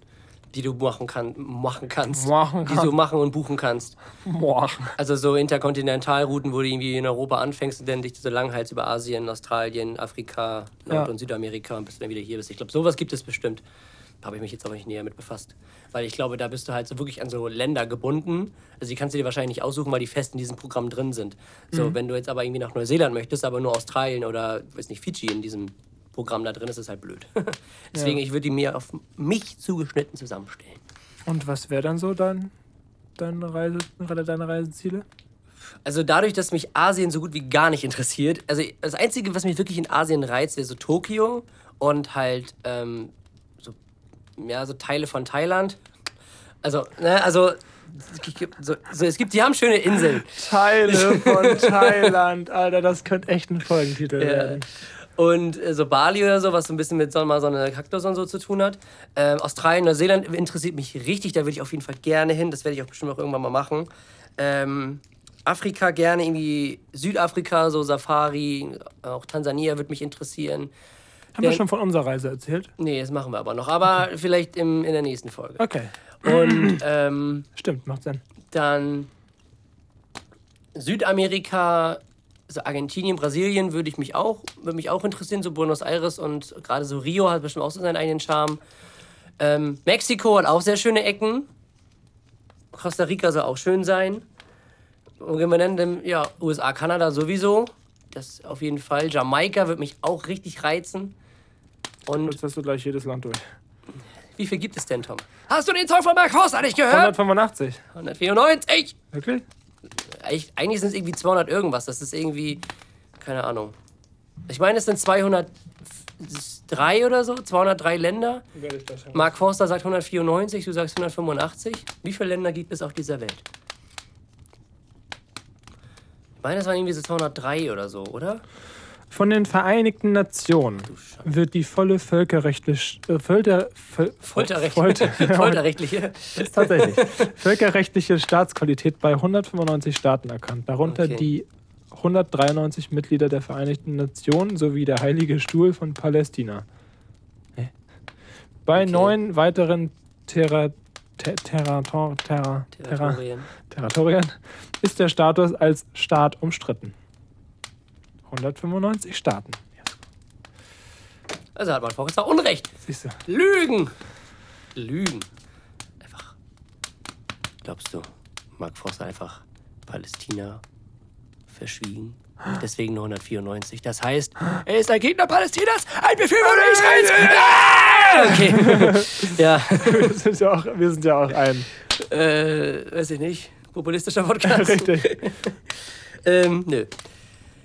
die du machen, kann, machen kannst. Machen Die kannst. du machen und buchen kannst. Boah. Also so Interkontinentalrouten, wo du irgendwie in Europa anfängst und dann dich so langheilst über Asien, Australien, Afrika, Nord- Ja. und Südamerika und bis du dann wieder hier bist. Ich glaube, sowas gibt es bestimmt. Habe ich mich jetzt aber nicht näher mit befasst. Weil ich glaube, da bist du halt so wirklich an so Länder gebunden. Also die kannst du dir wahrscheinlich nicht aussuchen, weil die fest in diesem Programm drin sind. So, wenn du jetzt aber irgendwie nach Neuseeland möchtest, aber nur Australien oder, weiß nicht, Fidschi in diesem Programm da drin ist, ist es halt blöd. Deswegen, ich würde die mir auf mich zugeschnitten zusammenstellen. Und was wäre dann so dein, deine, Reise, deine Reiseziele? Also dadurch, dass mich Asien so gut wie gar nicht interessiert, also das Einzige, was mich wirklich in Asien reizt, wäre so Tokio und halt ähm, so, ja, so Teile von Thailand. Also, ne, also so, so, es gibt, die haben schöne Inseln. Teile von Thailand, Alter, das könnte echt ein Folgentitel werden. Und äh, so Bali oder so, was so ein bisschen mit Sommersonne, Kaktus und so zu tun hat. Ähm, Australien, Neuseeland interessiert mich richtig, da würde ich auf jeden Fall gerne hin. Das werde ich auch bestimmt auch irgendwann mal machen. Ähm, Afrika gerne, irgendwie Südafrika, so Safari, auch Tansania würde mich interessieren. Haben wir schon von unserer Reise erzählt? Nee, das machen wir aber noch. Aber vielleicht im, in der nächsten Folge. Okay, Und ähm, stimmt, macht Sinn. dann Südamerika, also Argentinien, Brasilien würde ich mich auch, würde mich auch interessieren, so Buenos Aires und gerade so Rio hat bestimmt auch so seinen eigenen Charme. Ähm, Mexiko hat auch sehr schöne Ecken. Costa Rica soll auch schön sein. Und wenn wir dann, ja, USA, Kanada sowieso. Das auf jeden Fall. Jamaika wird mich auch richtig reizen. Und Jetzt hast du gleich jedes Land durch. wie viel gibt es denn, Tom? Hast du den Song von Mark Forster nicht gehört? 185. 194. Wirklich? Eigentlich, eigentlich sind es irgendwie 200 irgendwas. Das ist irgendwie, keine Ahnung. Ich meine, es sind 203 oder so, 203 Länder. Das Mark Forster sagt 194, du sagst 185. Wie viele Länder gibt es auf dieser Welt? Ich meine, es waren irgendwie so 203 oder so, oder? Von den Vereinigten Nationen wird die volle völkerrechtlich, äh, Völker, Völ, Folterrecht. Folter, Folterrechtliche. tatsächlich. völkerrechtliche Staatsqualität bei 195 Staaten erkannt, darunter Okay. die 193 Mitglieder der Vereinigten Nationen sowie der Heilige Stuhl von Palästina. Hä? Bei Okay. neun weiteren Terra, Ter, Terra, Terra, Terra. Territorien ist der Status als Staat umstritten. 195 Staaten. Also hat Mark Forster Unrecht. siehst du. Lügen. Lügen. Einfach. Glaubst du, Mark Forster einfach Palästina verschwiegen? Deswegen nur 194. Das heißt, er ist ein Gegner Palästinas, ein Befürworter Israels. Ah! Okay. ja, Wir sind ja auch, wir sind ja auch ein. äh, weiß ich nicht. Populistischer Podcast. Richtig. Ähm, nö.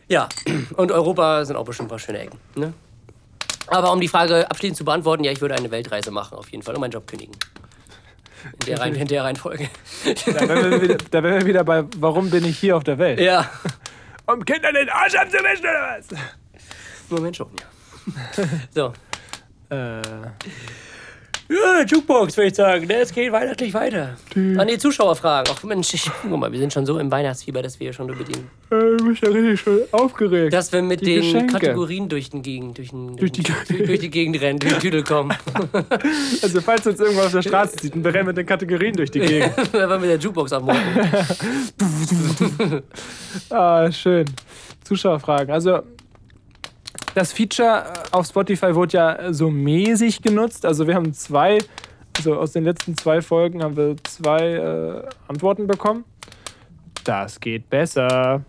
Ja, und Europa sind auch bestimmt ein paar schöne Ecken. Ne? Aber um die Frage abschließend zu beantworten, ja, ich würde eine Weltreise machen, auf jeden Fall, und meinen Job kündigen. In der, Reihen, in der Reihenfolge. Da wären, wir wieder, da wären wir wieder bei, warum bin ich hier auf der Welt? ja. Um Kindern den Arsch abzuwischen oder was? Moment schon, ja. So. Äh, Ja, Jukebox, würde ich sagen. ne? Es geht weihnachtlich weiter. An die Zuschauerfragen. Ach Mensch, ich, guck mal, wir sind schon so im Weihnachtsfieber, dass wir schon über den, äh, ich bin ja richtig schon aufgeregt. dass wir mit Die den Geschenke. Kategorien durch den Gegend, durch, den, Durch die- durch, durch die Gegend rennen, durch den Tüdel kommen. Also, falls uns irgendwo auf der Straße sieht, dann rennen wir mit den Kategorien durch die Gegend. Wenn wir mit der Jukebox am Morgen. Ah, schön. Zuschauerfragen. Also, das Feature äh, auf Spotify wurde ja so mäßig genutzt. Also, wir haben zwei, also aus den letzten zwei Folgen haben wir zwei äh, Antworten bekommen. Das geht besser.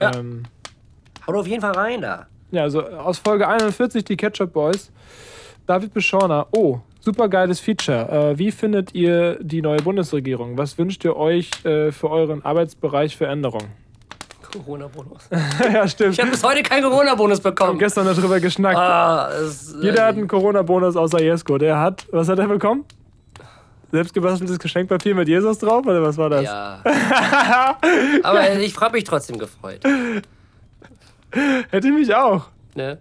Ja. Ähm, Haut auf jeden Fall rein da. ja, also aus Folge 41, die Ketchup Boys. David Beschorner. Oh, super geiles Feature. Äh, wie findet ihr die neue Bundesregierung? Was wünscht ihr euch äh, für euren Arbeitsbereich für Änderungen? Corona-Bonus. ja, stimmt. Ich habe bis heute keinen Corona-Bonus bekommen. gestern darüber geschnackt. Ah, es, Jeder hat einen Corona-Bonus außer Jesko. Der hat, was hat er bekommen? Selbstgebasteltes Geschenkpapier mit Jesus drauf? Oder was war das? Ja. Aber ich habe mich trotzdem gefreut. Hätte mich auch. Ne?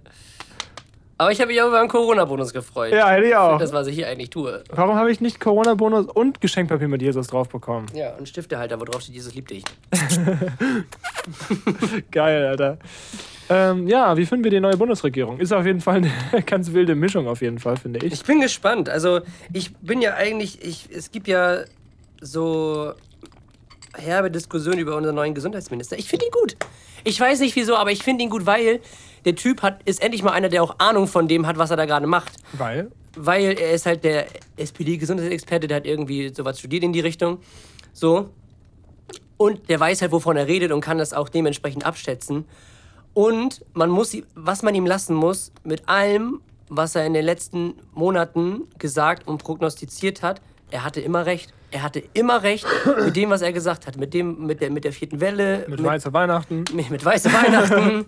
Aber ich habe mich auch über einen Corona-Bonus gefreut. Ja, hätte ich auch. Das, was ich hier eigentlich tue. Warum habe ich nicht Corona-Bonus und Geschenkpapier mit Jesus drauf bekommen? Ja, und Stiftehalter, wo drauf steht, Jesus liebt dich. Geil, Alter. Ähm, ja, wie finden wir die neue Bundesregierung? Ist auf jeden Fall eine ganz wilde Mischung, auf jeden Fall, finde ich. Ich bin gespannt. Also, ich bin ja eigentlich, ich, es gibt ja so herbe Diskussionen über unseren neuen Gesundheitsminister. Ich finde ihn gut. Ich weiß nicht wieso, aber ich finde ihn gut, weil der Typ hat, ist endlich mal einer, der auch Ahnung von dem hat, was er da gerade macht. Weil? Weil er ist halt der SPD-Gesundheitsexperte, der hat irgendwie sowas studiert in die Richtung. So. Und der weiß halt, wovon er redet und kann das auch dementsprechend abschätzen. Und man muss, was man ihm lassen muss, mit allem, was er in den letzten Monaten gesagt und prognostiziert hat, er hatte immer recht. Er hatte immer recht mit dem, was er gesagt hat. Mit dem, mit der, mit der vierten Welle, Mit weißer Weihnachten. mit, mit weiße Weihnachten.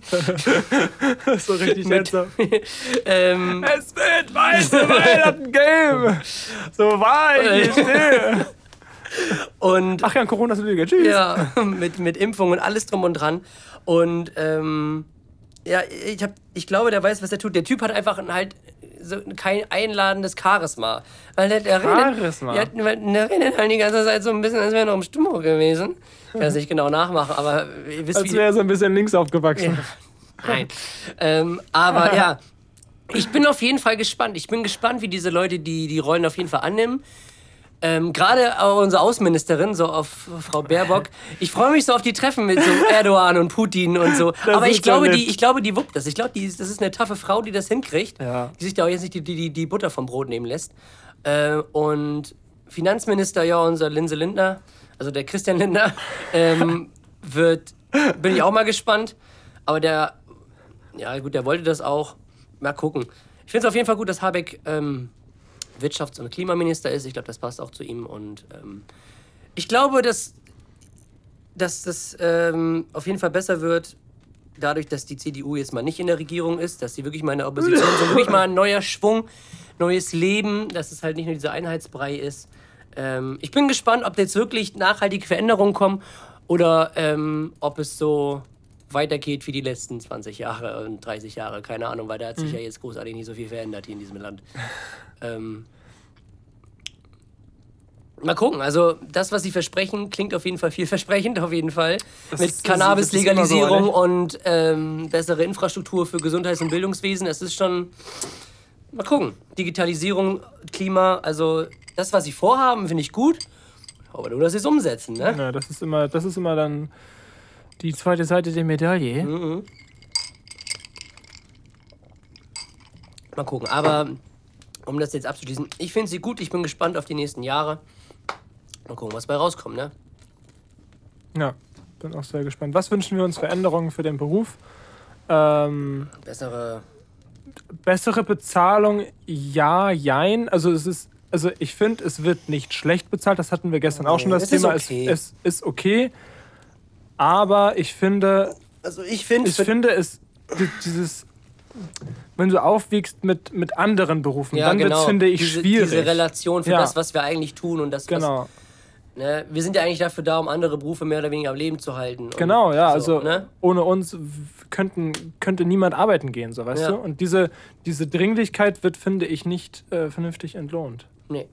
so richtig Mit- ähm, Es wird weiße Weihnachten geben. So wahr ich und Ach ja, Corona ist eine Lüge. Tschüss. Ja, mit, mit Impfung und alles drum und dran. Und ähm, ja, ich, hab, ich glaube, der weiß, was er tut. Der Typ hat einfach ein halt so kein einladendes Charisma. Weil der, Charisma? Redet, ja, der redet halt die ganze Zeit so ein bisschen, als wäre er noch im Stimmung gewesen. Ich kann das nicht genau nachmachen, aber ihr wisst, Als wäre er so ein bisschen links aufgewachsen. Nein. ähm, aber ja, ich bin auf jeden Fall gespannt. Ich bin gespannt, wie diese Leute die, die Rollen auf jeden Fall annehmen. Ähm, Gerade auch unsere Außenministerin, so auf Frau Baerbock. Ich freue mich so auf die Treffen mit so Erdogan und Putin und so. Aber ist ich glaube, die, ich glaube, die wuppt das. Ich glaube, die, das ist eine taffe Frau, die das hinkriegt. Ja. Die sich da auch jetzt nicht die, die, die Butter vom Brot nehmen lässt. Äh, und Finanzminister, ja, unser Linse Lindner, also der Christian Lindner, ähm, wird, bin ich auch mal gespannt. Aber der, ja gut, der wollte das auch. mal gucken. Ich finde es auf jeden Fall gut, dass Habeck ähm, Wirtschafts- und Klimaminister ist. Ich glaube, das passt auch zu ihm. Und ähm, ich glaube, dass, dass das ähm, auf jeden Fall besser wird, dadurch, dass die CDU jetzt mal nicht in der Regierung ist, dass sie wirklich mal in der Opposition sind, wirklich mal ein neuer Schwung, neues Leben, dass es halt nicht nur dieser Einheitsbrei ist. Ähm, ich bin gespannt, ob jetzt wirklich nachhaltige Veränderungen kommen oder ähm, ob es so weitergeht wie die letzten 20 Jahre und 30 Jahre, keine Ahnung, weil da hat sich ja jetzt großartig nicht so viel verändert hier in diesem Land. ähm, mal gucken, also das, was sie versprechen, klingt auf jeden Fall vielversprechend, auf jeden Fall. Das Mit Cannabis-Legalisierung so, und ähm, bessere Infrastruktur für Gesundheits- und Bildungswesen, das ist schon. Mal gucken. Digitalisierung, Klima, also das, was sie vorhaben, finde ich gut. Aber nur, dass sie es umsetzen, ne? Ja, das ist immer, das ist immer dann die zweite Seite der Medaille. Mhm. Mal gucken. Aber um das jetzt abzuschließen, ich finde sie gut, ich bin gespannt auf die nächsten Jahre. Mal gucken, was bei rauskommt, ne? Ja, bin auch sehr gespannt. Was wünschen wir uns für Änderungen für den Beruf? Ähm, Bessere. bessere Bezahlung, ja, jein. Also es ist, also ich finde, es wird nicht schlecht bezahlt. Das hatten wir gestern auch schon das ist Thema. okay. Es, es ist okay. Aber ich finde, Also ich finde. ich finde es di- dieses, wenn du aufwiegst mit, mit anderen Berufen, ja, dann wird genau. es, finde ich, diese, schwierig. Diese Relation für Ja. das, was wir eigentlich tun und das, was, genau. Ne? Wir sind ja eigentlich dafür da, um andere Berufe mehr oder weniger am Leben zu halten. Genau, ja, so, also Ne? ohne uns könnten, könnte niemand arbeiten gehen, so weißt Ja. du? Und diese, diese Dringlichkeit wird, finde ich, nicht äh, vernünftig entlohnt. Nee,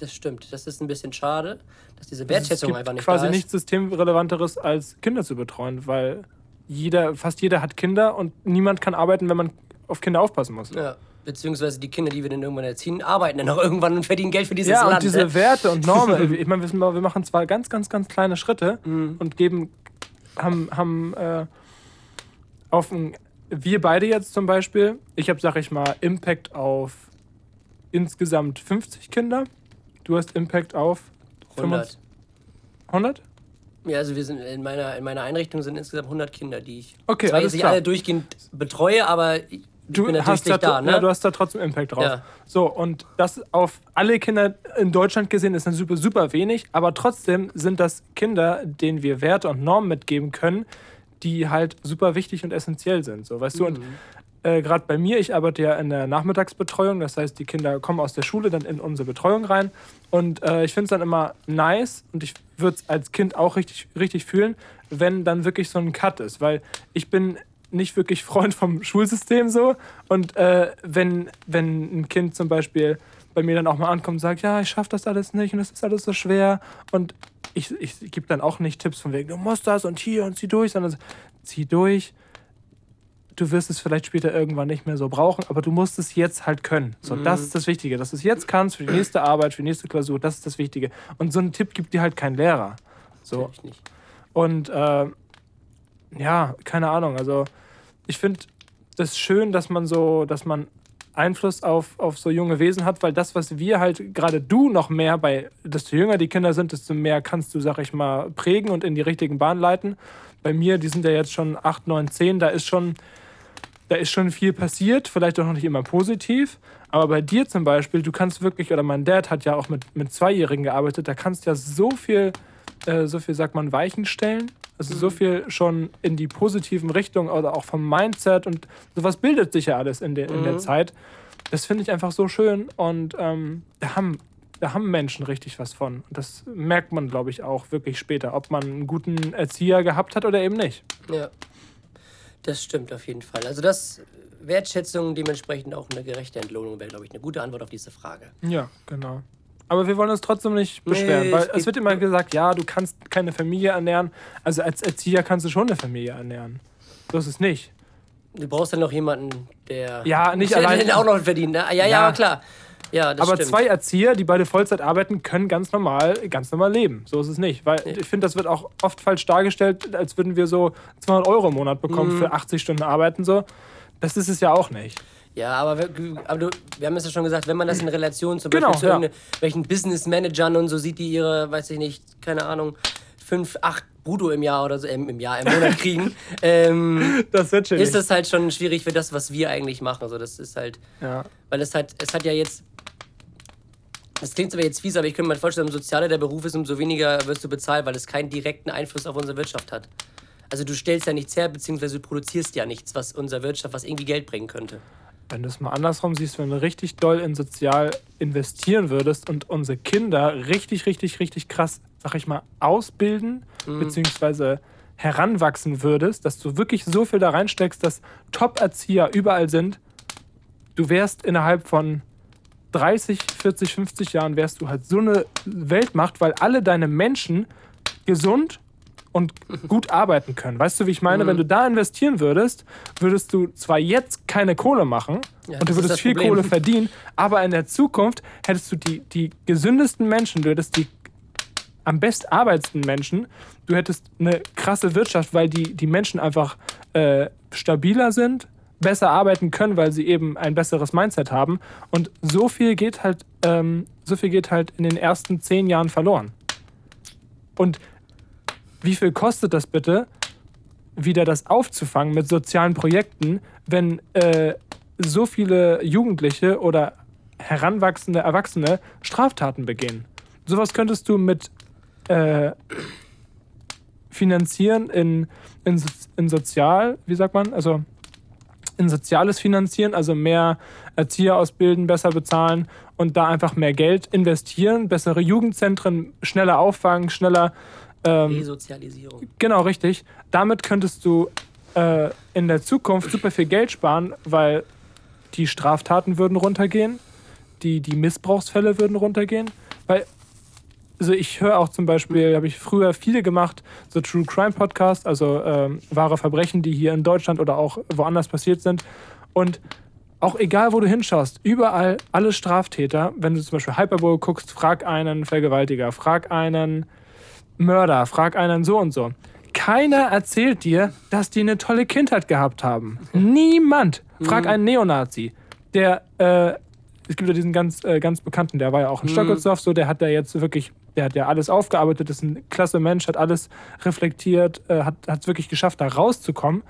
das stimmt. Das ist ein bisschen schade, dass diese es Wertschätzung gibt einfach nicht quasi da ist. nichts Systemrelevanteres, als Kinder zu betreuen, weil jeder, fast jeder hat Kinder und niemand kann arbeiten, wenn man auf Kinder aufpassen muss. Ja, beziehungsweise die Kinder, die wir dann irgendwann erziehen, arbeiten dann auch irgendwann und verdienen Geld für dieses Ja, Land. und diese ne? Werte und Normen, ich meine, wir machen zwar ganz, ganz, ganz kleine Schritte Mhm. und geben, haben, haben äh, auf ein, wir beide jetzt zum Beispiel, ich habe, sag ich mal, Impact auf insgesamt 50 Kinder. Du hast Impact auf 100. 100? Ja, also wir sind in meiner, in meiner Einrichtung sind insgesamt 100 Kinder, die ich Okay, zwar alles nicht klar. alle durchgehend betreue, aber ich Du bin natürlich hast, da, da, ne? ja, du hast da trotzdem Impact drauf. Ja. So, und das auf alle Kinder in Deutschland gesehen ist dann super, super wenig, aber trotzdem sind das Kinder, denen wir Werte und Normen mitgeben können, die halt super wichtig und essentiell sind. So, weißt du, und Mhm. Äh, gerade bei mir, ich arbeite ja in der Nachmittagsbetreuung, das heißt, die Kinder kommen aus der Schule dann in unsere Betreuung rein. Und äh, ich finde es dann immer nice und ich würde es als Kind auch richtig, richtig fühlen, wenn dann wirklich so ein Cut ist, weil ich bin nicht wirklich Freund vom Schulsystem so. Und äh, wenn, wenn ein Kind zum Beispiel bei mir dann auch mal ankommt und sagt, ja, ich schaffe das alles nicht und es ist alles so schwer und ich, ich gebe dann auch nicht Tipps von wegen, du musst das und hier und zieh durch, sondern so, zieh durch. Du wirst es vielleicht später irgendwann nicht mehr so brauchen, aber du musst es jetzt halt können. So, das ist das Wichtige, dass du es jetzt kannst für die nächste Arbeit, für die nächste Klausur, das ist das Wichtige. Und so einen Tipp gibt dir halt kein Lehrer. So, und äh, ja, keine Ahnung. Also ich finde das schön, dass man so, dass man Einfluss auf, auf so junge Wesen hat, weil das, was wir halt, gerade du noch mehr bei, desto jünger die Kinder sind, desto mehr kannst du, sag ich mal, prägen und in die richtigen Bahnen leiten. Bei mir, die sind ja jetzt schon 8, 9, 10, da ist schon, da ist schon viel passiert, vielleicht auch noch nicht immer positiv. Aber bei dir zum Beispiel, du kannst wirklich, oder mein Dad hat ja auch mit, mit Zweijährigen gearbeitet, da kannst ja so viel, äh, so viel, sagt man, Weichen stellen. Also so viel schon in die positiven Richtungen oder auch vom Mindset und sowas bildet sich ja alles in, der in der Zeit. Das finde ich einfach so schön und ähm, da, haben, da haben Menschen richtig was von. Und das merkt man, glaube ich, auch wirklich später, ob man einen guten Erzieher gehabt hat oder eben nicht. Ja, das stimmt auf jeden Fall. Also das Wertschätzung, dementsprechend auch eine gerechte Entlohnung wäre, glaube ich, eine gute Antwort auf diese Frage. Ja, genau. Aber wir wollen uns trotzdem nicht beschweren, Nee, weil es wird immer gesagt, ja, du kannst keine Familie ernähren. Also als Erzieher kannst du schon eine Familie ernähren. So ist es nicht. Du brauchst dann noch jemanden, der Ja, nicht der allein- auch noch verdient. Ne? Ja, ja, Ja. klar. Ja, das Aber stimmt. zwei Erzieher, die beide Vollzeit arbeiten, können ganz normal, ganz normal leben. So ist es nicht. Weil ich finde, das wird auch oft falsch dargestellt, als würden wir so 200 Euro im Monat bekommen Mhm. für 80 Stunden arbeiten. So. Das ist es ja auch nicht. Ja, aber, wir, aber du, wir haben es ja schon gesagt, wenn man das in Relation zum Genau, Beispiel zu ja. irgendwelchen Business-Managern und so sieht, die ihre, weiß ich nicht, keine Ahnung, fünf, acht brutto im Jahr oder so, ähm, im Jahr, im Monat kriegen, ähm, Das wird ist das halt schon schwierig für das, was wir eigentlich machen. Also das ist halt, ja. weil es halt, es hat ja jetzt, das klingt aber jetzt fies, aber ich könnte mir vorstellen, umso sozialer der Beruf ist, umso weniger wirst du bezahlt, weil es keinen direkten Einfluss auf unsere Wirtschaft hat. Also du stellst ja nichts her, beziehungsweise du produzierst ja nichts, was unserer Wirtschaft, was irgendwie Geld bringen könnte. Wenn du es mal andersrum siehst, wenn du richtig doll in sozial investieren würdest und unsere Kinder richtig, richtig, richtig krass, sag ich mal, ausbilden, beziehungsweise heranwachsen würdest, dass du wirklich so viel da reinsteckst, dass Top-Erzieher überall sind, du wärst innerhalb von 30, 40, 50 Jahren wärst du halt so eine Weltmacht, weil alle deine Menschen gesund und gut arbeiten können. Weißt du, wie ich meine? Wenn du da investieren würdest, würdest du zwar jetzt keine Kohle machen Ja, und du würdest viel Problem. Kohle verdienen, aber in der Zukunft hättest du die, die gesündesten Menschen, du hättest die am best arbeitendsten Menschen, du hättest eine krasse Wirtschaft, weil die, die Menschen einfach äh, stabiler sind, besser arbeiten können, weil sie eben ein besseres Mindset haben. Und so viel geht halt, ähm, so viel geht halt in den ersten zehn Jahren verloren. Und wie viel kostet das bitte, wieder das aufzufangen mit sozialen Projekten, wenn äh, so viele Jugendliche oder heranwachsende Erwachsene Straftaten begehen? Sowas könntest du mit äh, finanzieren in, in, in Sozial, wie sagt man? Also in Soziales finanzieren, also mehr Erzieher ausbilden, besser bezahlen und da einfach mehr Geld investieren, bessere Jugendzentren schneller auffangen, schneller ähm, Resozialisierung. Genau, richtig. Damit könntest du äh, in der Zukunft super viel Geld sparen, weil die Straftaten würden runtergehen, die, die Missbrauchsfälle würden runtergehen. Weil, also ich höre auch zum Beispiel, habe ich früher viele gemacht, so True Crime Podcast, also ähm, wahre Verbrechen, die hier in Deutschland oder auch woanders passiert sind. Und auch egal, wo du hinschaust, überall alle Straftäter, wenn du zum Beispiel Hyperbowl guckst, frag einen Vergewaltiger, frag einen Mörder, frag einen so und so. Keiner erzählt dir, dass die eine tolle Kindheit gehabt haben. Niemand. Frag einen Neonazi, der, äh, es gibt ja diesen ganz, äh, ganz bekannten, der war ja auch in Stockholzdorf, so, der hat da jetzt wirklich, der hat ja alles aufgearbeitet, ist ein klasse Mensch, hat alles reflektiert, äh, hat es wirklich geschafft, da rauszukommen.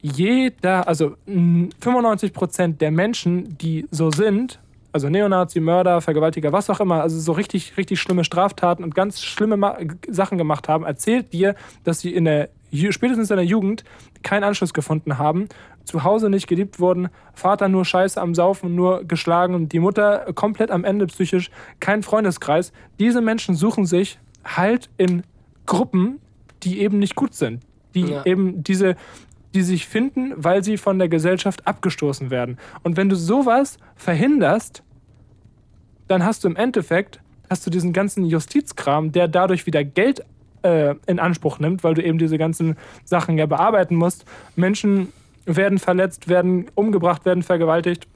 Jeder, also mh, 95% der Menschen, die so sind, also Neonazi, Mörder, Vergewaltiger, was auch immer, also so richtig, richtig schlimme Straftaten und ganz schlimme Ma Sachen gemacht haben, erzählt dir, dass sie in der, spätestens in der Jugend keinen Anschluss gefunden haben, zu Hause nicht geliebt wurden, Vater nur Scheiße am Saufen, nur geschlagen die Mutter komplett am Ende psychisch, kein Freundeskreis. Diese Menschen suchen sich halt in Gruppen, die eben nicht gut sind, die Ja. eben diese die sich finden, weil sie von der Gesellschaft abgestoßen werden. Und wenn du sowas verhinderst, dann hast du im Endeffekt hast du diesen ganzen Justizkram, der dadurch wieder Geld äh, in Anspruch nimmt, weil du eben diese ganzen Sachen ja bearbeiten musst. Menschen werden verletzt, werden umgebracht, werden vergewaltigt,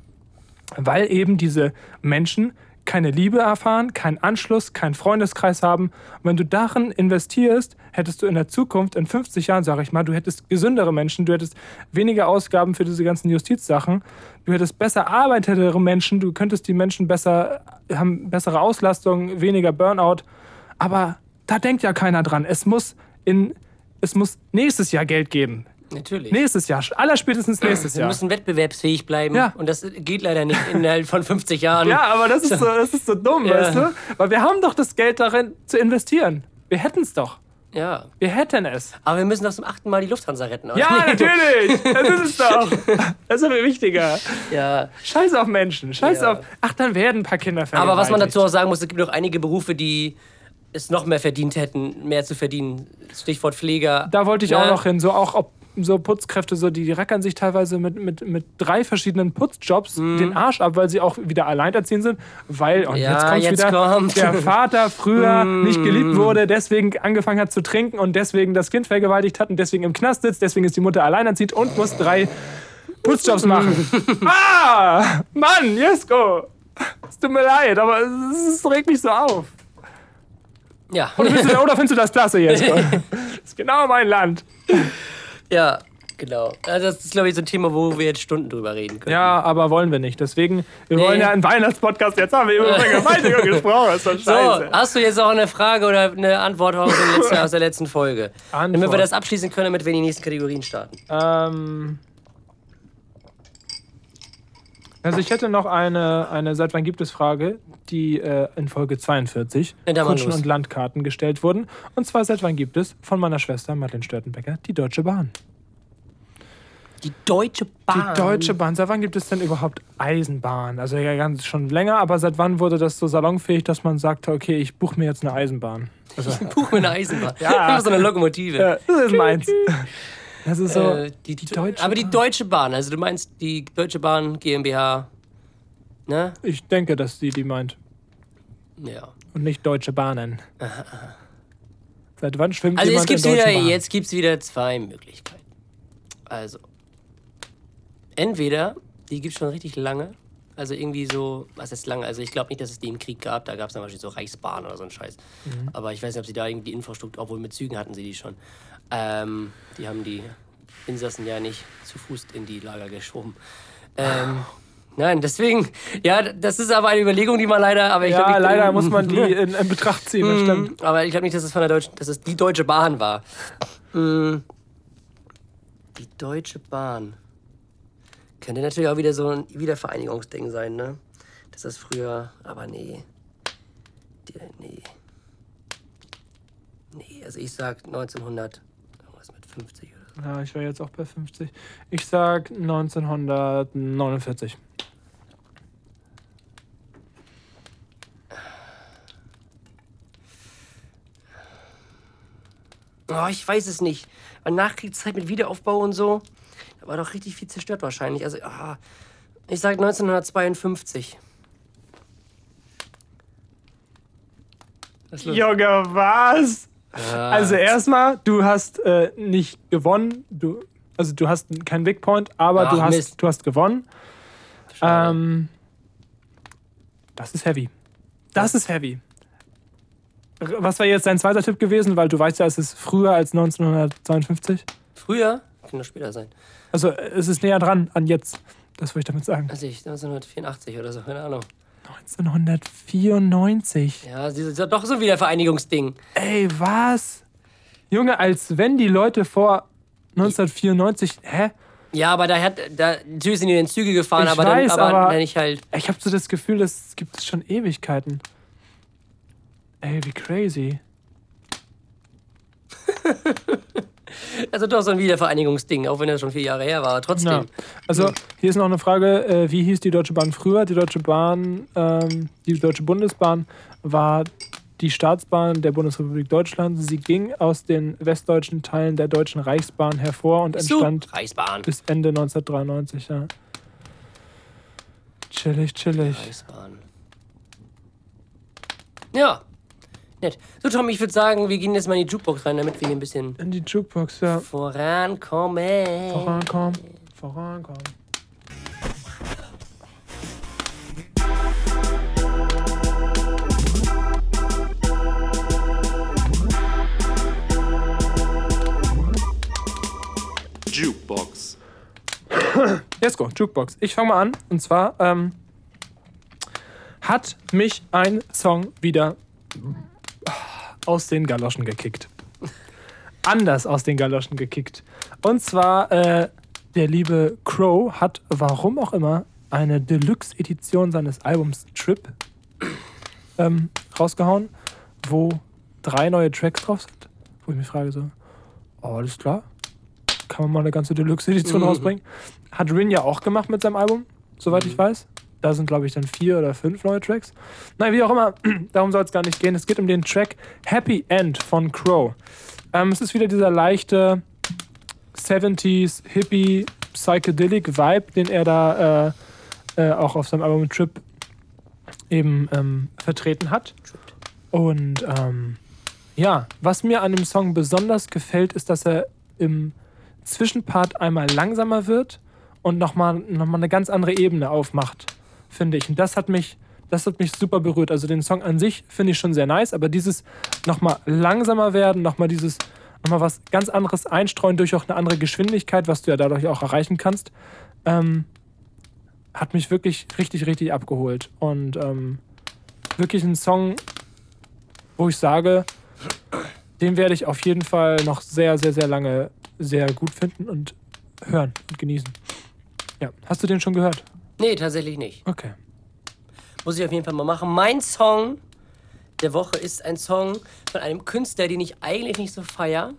weil eben diese Menschen keine Liebe erfahren, keinen Anschluss, keinen Freundeskreis haben. Und wenn du darin investierst, hättest du in der Zukunft, in 50 Jahren, sage ich mal, du hättest gesündere Menschen, du hättest weniger Ausgaben für diese ganzen Justizsachen, du hättest besser arbeitendere Menschen, du könntest die Menschen besser, haben bessere Auslastung, weniger Burnout. Aber da denkt ja keiner dran. Es muss in, es muss nächstes Jahr Geld geben. Natürlich. Nächstes Jahr, allerspätestens nächstes Wir Jahr. müssen wettbewerbsfähig bleiben. Ja. Und das geht leider nicht innerhalb von 50 Jahren. Ja, aber das ist so, das ist so dumm, Ja. weißt du? Weil wir haben doch das Geld darin zu investieren. Wir hätten es doch. ja. Wir hätten es. Aber wir müssen doch zum achten Mal die Lufthansa retten. oder? Ja, natürlich. Das ist es doch. Das ist viel wichtiger. ja. Scheiß auf Menschen. Scheiß Ja. auf. Ach, dann werden ein paar Kinder Aber was man dazu auch sagen muss, es gibt noch einige Berufe, die es noch mehr verdient hätten, mehr zu verdienen. Stichwort Pfleger. Da wollte ich Ne? auch noch hin. So auch ob so Putzkräfte, so die, die rackern sich teilweise mit, mit, mit drei verschiedenen Putzjobs den Arsch ab, weil sie auch wieder alleinerziehend sind. Weil, und Mhm. Ja, jetzt kommt's jetzt wieder, kommt. der Vater früher nicht geliebt wurde, deswegen angefangen hat zu trinken und deswegen das Kind vergewaltigt hat und deswegen im Knast sitzt, deswegen ist die Mutter alleinerziehend und muss drei Putzjobs machen. ah! Mann, Jesko! Es tut mir leid, aber es, es regt mich so auf. Ja. Oder findest du, oder findest du das klasse, Jesko? das ist genau mein Land. Ja. Genau. Also das ist, glaube ich, so ein Thema, wo wir jetzt Stunden drüber reden können. Ja, aber wollen wir nicht. Deswegen, wir Nee. wollen ja einen Weihnachtspodcast. Jetzt haben wir über Vergewaltigung gesprochen. Das ist doch So, scheiße. hast du jetzt auch eine Frage oder eine Antwort aus, der letzten, aus der letzten Folge? Damit wir Antwort. das abschließen können, damit wir in die nächsten Kategorien starten. Ähm, also ich hätte noch eine, eine seit wann gibt es Frage, die äh, in Folge 42 Ja, dann mal Kutschen und Landkarten gestellt wurden. Und zwar seit wann gibt es von meiner Schwester Madeleine Störtenbecker die Deutsche Bahn. Die Deutsche Bahn. Die Deutsche Bahn, seit wann gibt es denn überhaupt Eisenbahn? Also ja ganz schon länger, aber seit wann wurde das so salonfähig, dass man sagte, okay, ich buche mir jetzt eine Eisenbahn? Also, Buch mit einer Eisenbahn. Ja. so eine Lokomotive. ja, das ist meins. Das ist so. Äh, die, die Deutsche aber die Bahn. Deutsche Bahn, also du meinst die Deutsche Bahn GmbH, ne? Ich denke, dass die die meint. Ja. Und nicht Deutsche Bahnen. Seit wann schwimmt Also jemand jetzt gibt's in wieder, Bahnen? jetzt gibt's wieder zwei Möglichkeiten. Also entweder die gibt's schon richtig lange, also irgendwie so, was ist lange? Also ich glaube nicht, dass es die im Krieg gab. Da gab es zum Beispiel so Reichsbahn oder so ein Scheiß. Mhm. Aber ich weiß nicht, ob sie da irgendwie die Infrastruktur, obwohl mit Zügen hatten sie die schon. Ähm, die haben die Insassen ja nicht zu Fuß in die Lager geschoben. Ähm, nein, deswegen, ja, das ist aber eine Überlegung, die man leider, aber ich Ja, ich, leider muss man die in, in Betracht ziehen, das stimmt. aber ich glaube nicht, dass es von der Deutschen, dass es die Deutsche Bahn war. Mm. Die Deutsche Bahn. Könnte natürlich auch wieder so ein Wiedervereinigungsding sein, ne? Das ist früher, aber nee. Nee. Nee, also ich sag 1900, irgendwas mit 50 oder so. Ja, ich war jetzt auch bei 50. Ich sag 1949. Oh, ich weiß es nicht. Weil Nachkriegszeit mit Wiederaufbau und so, da war doch richtig viel zerstört wahrscheinlich. Also, ah, ich sag 1952. Was ist los? Junge, was? Ja. Also erstmal, du hast äh, nicht gewonnen. Du, also du hast keinen Big Point, aber Ach, du, hast, Mist. du hast gewonnen. Ähm, das ist heavy. Das ist heavy. Was wäre jetzt dein zweiter Tipp gewesen? Weil du weißt ja, es ist früher als 1952. Früher? Kann doch später sein. Also es ist näher dran an jetzt. Das wollte ich damit sagen. Also ich, 1984 oder so, keine Ahnung. 1994. Ja, das ist ja doch so ein Wiedervereinigungsding. Ey, was? Junge, als wenn die Leute vor 1994. Hä? Ja, aber da hat, da, natürlich sind die in Züge gefahren, Ich aber, weiß, dann, aber, aber- wenn ich halt, Ich habe so das Gefühl, das gibt es schon Ewigkeiten. Ey, wie crazy. also doch so ein Wiedervereinigungsding, auch wenn das schon vier Jahre her war, aber trotzdem. Ja. Also, hier ist noch eine Frage: äh, Wie hieß die Deutsche Bahn früher? Die Deutsche Bahn, ähm, die Deutsche Bundesbahn war die Staatsbahn der Bundesrepublik Deutschland. Sie ging aus den westdeutschen Teilen der Deutschen Reichsbahn hervor und entstand Reichsbahn. bis Ende 1993. Ja. Chillig, chillig. Reichsbahn. Ja, nett. So, Tom, ich würde sagen, wir gehen jetzt mal in die Jukebox rein, damit wir hier ein bisschen In die Jukebox, ja. vorankommen. Vorankommen, vorankommen. Jukebox. Let's go, Jukebox. Ich fange mal an. Und zwar ähm, hat mich ein Song wieder aus den Galoschen gekickt. Anders aus den Galoschen gekickt. Und zwar, äh, der liebe Crow hat, warum auch immer, eine Deluxe-Edition seines Albums Trip ähm, rausgehauen, wo drei neue Tracks drauf sind. Wo ich mich frage so, oh, alles klar, kann man mal eine ganze Deluxe-Edition rausbringen. Hat Rin ja auch gemacht mit seinem Album, soweit ich weiß. Da sind, glaube ich, dann vier oder fünf neue Tracks. Nein, wie auch immer, darum soll es gar nicht gehen. Es geht um den Track Happy End von Crow. Ähm, es ist wieder dieser leichte 70s Hippie Psychedelic Vibe, den er da äh, äh, auch auf seinem Album Trip eben ähm, vertreten hat. Und ähm, ja, was mir an dem Song besonders gefällt, ist, dass er im Zwischenpart einmal langsamer wird und nochmal noch mal eine ganz andere Ebene aufmacht, finde ich. Und das hat mich, das hat mich super berührt. Also den Song an sich finde ich schon sehr nice, aber dieses nochmal langsamer werden, nochmal dieses, nochmal was ganz anderes einstreuen durch auch eine andere Geschwindigkeit, was du ja dadurch auch erreichen kannst. Ähm, hat mich wirklich richtig, richtig abgeholt. Und ähm, wirklich ein Song, wo ich sage, den werde ich auf jeden Fall noch sehr, sehr, sehr lange sehr gut finden und hören und genießen. Ja, hast du den schon gehört? Nee, tatsächlich nicht. Okay. Muss ich auf jeden Fall mal machen. Mein Song der Woche ist ein Song von einem Künstler, den ich eigentlich nicht so feier,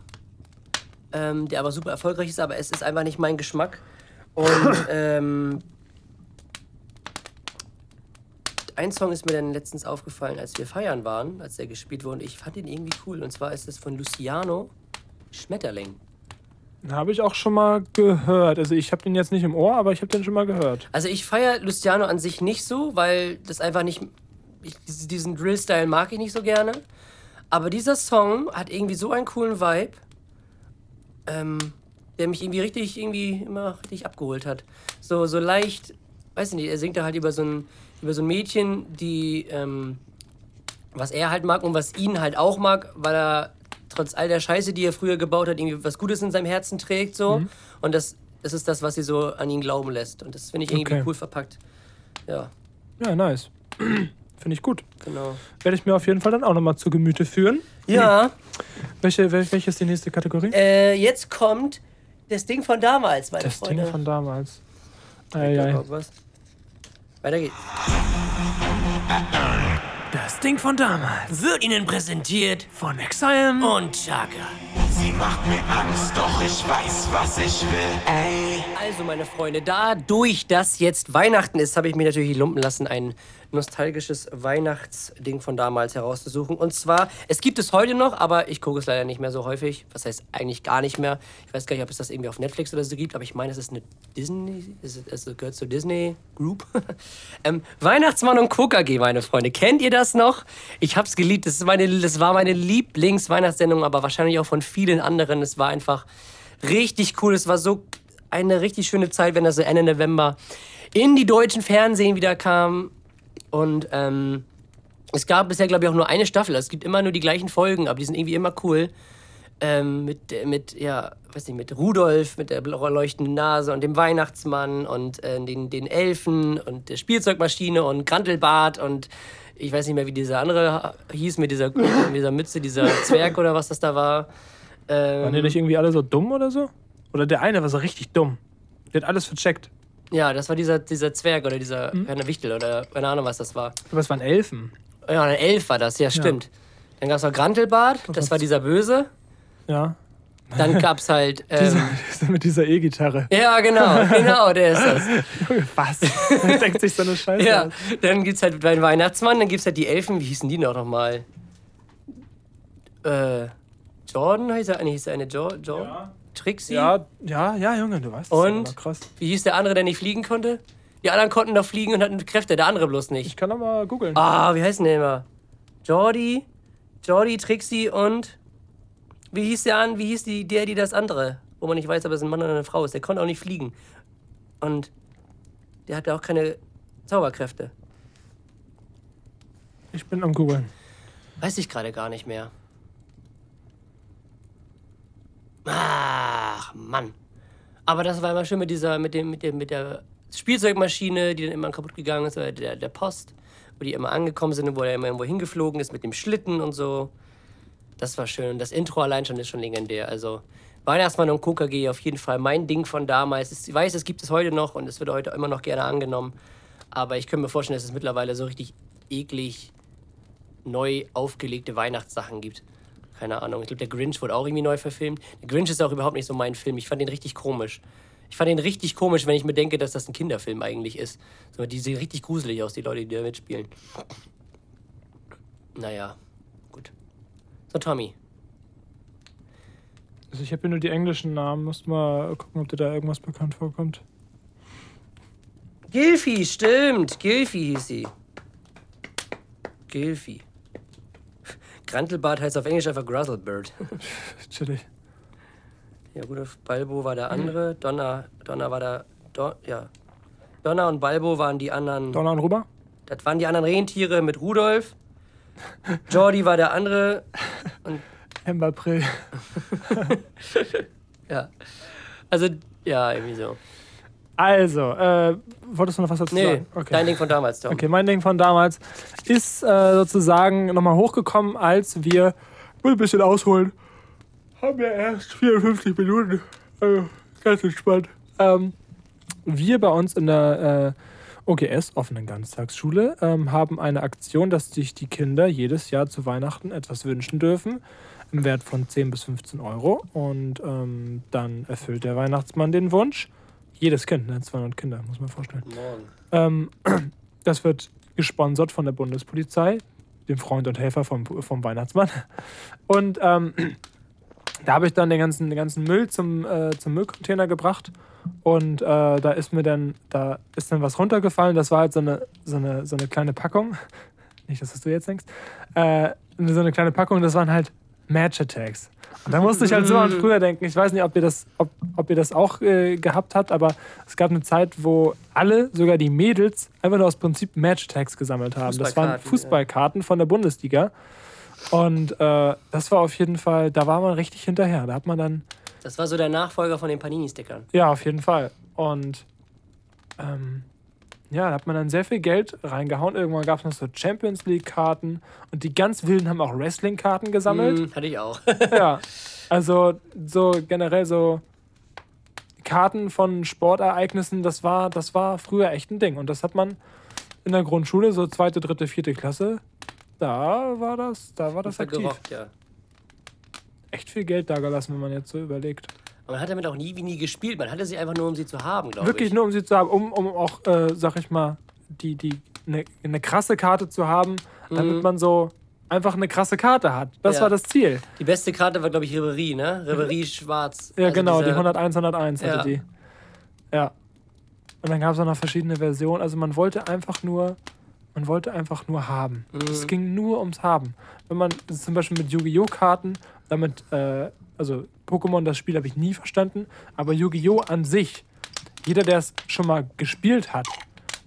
ähm, der aber super erfolgreich ist, aber es ist einfach nicht mein Geschmack. Und ähm, ein Song ist mir dann letztens aufgefallen, als wir feiern waren, als der gespielt wurde. Und ich fand ihn irgendwie cool. Und zwar ist es von Luciano Schmetterling. Habe ich auch schon mal gehört. Also ich habe den jetzt nicht im Ohr, aber ich habe den schon mal gehört. Also ich feiere Luciano an sich nicht so, weil das einfach nicht. Ich, diesen Drill-Style mag ich nicht so gerne. Aber dieser Song hat irgendwie so einen coolen Vibe, ähm, der mich irgendwie richtig, irgendwie immer richtig abgeholt hat. So, so leicht, weiß nicht, er singt da halt über so ein, über so ein Mädchen, die, ähm, was er halt mag und was ihn halt auch mag, weil er trotz all der Scheiße, die er früher gebaut hat, irgendwie was Gutes in seinem Herzen trägt, so. Mhm. Und das, das ist das, was sie so an ihn glauben lässt. Und das finde ich irgendwie Okay. cool verpackt. Ja, Ja, nice. Finde ich gut. genau. Werde ich mir auf jeden Fall dann auch nochmal zu Gemüte führen. Ja, Welche, wel, welche ist die nächste Kategorie? äh, jetzt kommt das Ding von damals, meine das Freunde. Ding von damals. Da Ei, ei. Weiter geht's. Das Ding von damals. Wird Ihnen präsentiert Von Exile. und Chaka. Sie macht mir Angst, doch ich weiß, was ich will. Ey. Also, meine Freunde, dadurch, dass jetzt Weihnachten ist, habe ich mir natürlich lumpen lassen, ein nostalgisches Weihnachtsding von damals herauszusuchen. Und zwar, es gibt es heute noch, aber ich gucke es leider nicht mehr so häufig. Was heißt eigentlich gar nicht mehr. Ich weiß gar nicht, ob es das irgendwie auf Netflix oder so gibt, aber ich meine, es ist eine Disney, es, gehört zur Disney Group. ähm, Weihnachtsmann und Cook AG, meine Freunde. Kennt ihr das noch? Ich hab's geliebt. Das, ist meine, das war meine Lieblingsweihnachtssendung, aber wahrscheinlich auch von vielen anderen. Es war einfach richtig cool. Es war so eine richtig schöne Zeit, wenn das so Ende November in die deutschen Fernsehen wieder kam. Und ähm, es gab bisher, glaube ich, auch nur eine Staffel. Also Es gibt immer nur die gleichen Folgen, aber die sind irgendwie immer cool. Ähm, mit, äh, mit, ja, weiß nicht, mit Rudolf, mit der leuchtenden Nase und dem Weihnachtsmann und äh, den, den Elfen und der Spielzeugmaschine und Grantelbart und ich weiß nicht mehr, wie dieser andere hieß, mit dieser, mit dieser Mütze, dieser Zwerg oder was das da war. Ähm, Waren die nicht irgendwie alle so dumm oder so? Oder der eine war so richtig dumm. Der hat alles vercheckt. Ja, das war dieser, dieser Zwerg oder dieser Mhm. keine Wichtel oder keine Ahnung, was das war. Aber es waren Elfen. Ja, ein Elf war das, ja, stimmt. Dann gab es noch Grantelbart, das war dieser Böse. Ja. Dann gab es halt. Dieser, Ähm, dieser mit dieser E-Gitarre. ja, genau, genau, der ist das. Was? Denkt sich so eine Scheiße. Ja, aus. dann gibt es halt den Weihnachtsmann, dann gibt es halt die Elfen, wie hießen die noch nochmal? Äh, Jordan heißt er? Nee, hieß er eine jo Jordan? Ja. Trixie? Ja, ja, ja, Junge, du weißt. Und? krass. Wie hieß der andere, der nicht fliegen konnte? Die anderen konnten doch fliegen und hatten Kräfte, der andere bloß nicht. Ich kann doch mal googeln. Ah, wie heißt denn der immer? Jordi, Jordi, Trixie und. Wie hieß der an? Wie hieß die, der, die das andere? Wo man nicht weiß, ob es ein Mann oder eine Frau ist. Der konnte auch nicht fliegen. Und der hatte auch keine Zauberkräfte. Ich bin am googeln. Weiß ich gerade gar nicht mehr. Ach, Mann. Aber das war immer schön mit dieser, mit dem, mit dem, mit der Spielzeugmaschine, die dann immer kaputt gegangen ist, oder der, der Post, wo die immer angekommen sind und wo er immer irgendwo hingeflogen ist mit dem Schlitten und so. Das war schön. Und das Intro allein schon ist schon legendär. Also Weihnachtsmann und KKG auf jeden Fall mein Ding von damals. Ich weiß, es gibt es heute noch und es wird heute immer noch gerne angenommen. Aber ich könnte mir vorstellen, dass es mittlerweile so richtig eklig neu aufgelegte Weihnachtssachen gibt. Keine Ahnung. Ich glaube, der Grinch wurde auch irgendwie neu verfilmt. Der Grinch ist auch überhaupt nicht so mein Film. Ich fand den richtig komisch. Ich fand den richtig komisch, wenn ich mir denke, dass das ein Kinderfilm eigentlich ist. So, die sehen richtig gruselig aus, die Leute, die da mitspielen. Naja, gut. So, Tommy. Also ich habe hier nur die englischen Namen. Musst mal gucken, ob dir da irgendwas bekannt vorkommt. Gilfi, stimmt. Gilfi hieß sie. Gilfi. Grantelbart heißt auf Englisch einfach Gruzzlebird. Chillig. Ja, Rudolf Balbo war der andere. Donner, Donner war der. Don, ja. Donner und Balbo waren die anderen. Donner und Ruber? Das waren die anderen Rentiere mit Rudolf. Jordi war der andere. Und September, April. Ja. Also, ja, irgendwie so. Also, äh, wolltest du noch was dazu Nee, sagen? Okay. dein Ding von damals, Tom. Okay, mein Ding von damals ist äh, sozusagen nochmal hochgekommen, als wir will ein bisschen ausholen. Haben wir erst 54 Minuten. Also, ganz entspannt. Ähm, wir bei uns in der äh, OGS, offenen Ganztagsschule, ähm, haben eine Aktion, dass sich die Kinder jedes Jahr zu Weihnachten etwas wünschen dürfen. Im Wert von 10 bis 15 Euro. Und ähm, dann erfüllt der Weihnachtsmann den Wunsch. Jedes Kind, ne? 200 Kinder, muss man vorstellen. Ähm, das wird gesponsert von der Bundespolizei, dem Freund und Helfer vom, vom Weihnachtsmann. Und ähm, da habe ich dann den ganzen, den ganzen Müll zum, äh, zum Müllcontainer gebracht. Und äh, da ist mir dann, da ist dann was runtergefallen. Das war halt so eine, so eine, so eine kleine Packung. Nicht, dass das du jetzt denkst. Äh, so eine kleine Packung, das waren halt Match Attacks. Da musste ich halt so an früher denken. Ich weiß nicht, ob ihr das, ob, ob ihr das auch äh, gehabt habt, aber es gab eine Zeit, wo alle, sogar die Mädels, einfach nur aus Prinzip Match Attacks gesammelt haben. Das waren Fußballkarten, Fußballkarten von der Bundesliga. Und äh, das war auf jeden Fall, da war man richtig hinterher. Da hat man dann, Das war so der Nachfolger von den Panini-Stickern. ja, auf jeden Fall. Und ähm, ja, da hat man dann sehr viel Geld reingehauen. Irgendwann gab es noch so Champions League-Karten und die ganz Wilden haben auch Wrestling-Karten gesammelt. Hm, hatte ich auch. Ja, also so generell so Karten von Sportereignissen, das war, das war früher echt ein Ding. Und das hat man in der Grundschule, so zweite, dritte, vierte Klasse, da war das, da war das aktiv. gerockt, ja. Echt viel Geld da gelassen, wenn man jetzt so überlegt. Aber man hat damit auch nie wie nie gespielt. Man hatte sie einfach nur, um sie zu haben, glaube Wirklich ich. nur, um sie zu haben, um, um auch, äh, sag ich mal, die, die, eine ne krasse Karte zu haben, damit man so einfach eine krasse Karte hat. Das Mhm. Ja. war das Ziel. Die beste Karte war, glaube ich, Ribery, ne? Ribery schwarz. Ja, Also genau, die diese- 101, 101 hatte Ja. die. Ja. Und dann gab es auch noch verschiedene Versionen. Also man wollte einfach nur, man wollte einfach nur haben. Mhm. Es ging nur ums Haben. Wenn man zum Beispiel mit Yu-Gi-Oh! Karten, damit, äh, also Pokémon, das Spiel habe ich nie verstanden, aber Yu-Gi-Oh! an sich, jeder, der es schon mal gespielt hat,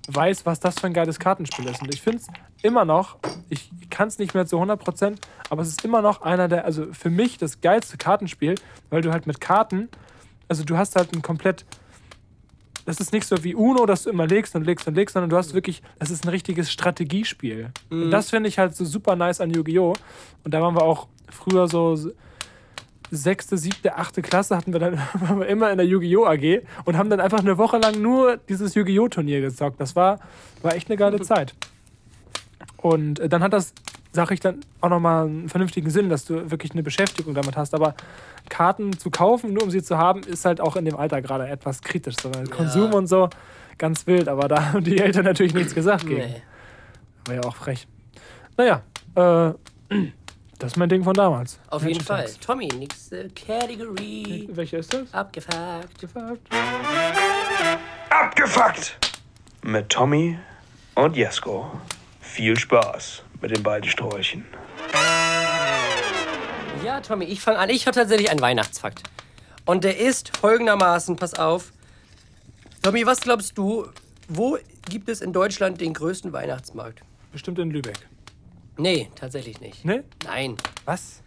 weiß, was das für ein geiles Kartenspiel ist. Und ich finde es immer noch, ich kann es nicht mehr zu 100%, aber es ist immer noch einer der, also für mich das geilste Kartenspiel, weil du halt mit Karten, also du hast halt ein komplett, das ist nicht so wie Uno, dass du immer legst und legst und legst, sondern du hast wirklich, das ist ein richtiges Strategiespiel. Und das finde ich halt so super nice an Yu-Gi-Oh! Und da waren wir auch früher so sechste, siebte, achte Klasse hatten wir dann wir immer in der Yu-Gi-Oh! AG und haben dann einfach eine Woche lang nur dieses Yu-Gi-Oh! Turnier gezockt. Das war, war echt eine geile Zeit. Und äh, dann hat das, sag ich dann, auch nochmal einen vernünftigen Sinn, dass du wirklich eine Beschäftigung damit hast. Aber Karten zu kaufen, nur um sie zu haben, ist halt auch in dem Alter gerade etwas kritisch. So, weil Konsum und so, ganz wild. Aber da haben die Eltern natürlich nichts gesagt gegen. Nee. War ja auch frech. Naja, äh, das ist mein Ding von damals. Auf jeden Fall. Tommy, nächste Category. Welche ist das? Abgefuckt. Gefragt. Abgefuckt! Mit Tommy und Jesko. Viel Spaß mit den beiden Sträuchen. Ja, Tommy, ich fange an. Ich habe tatsächlich einen Weihnachtsfakt. Und der ist folgendermaßen, pass auf. Tommy, was glaubst du, wo gibt es in Deutschland den größten Weihnachtsmarkt? Bestimmt in Lübeck. Nee, tatsächlich nicht. Ne? Nein. Was?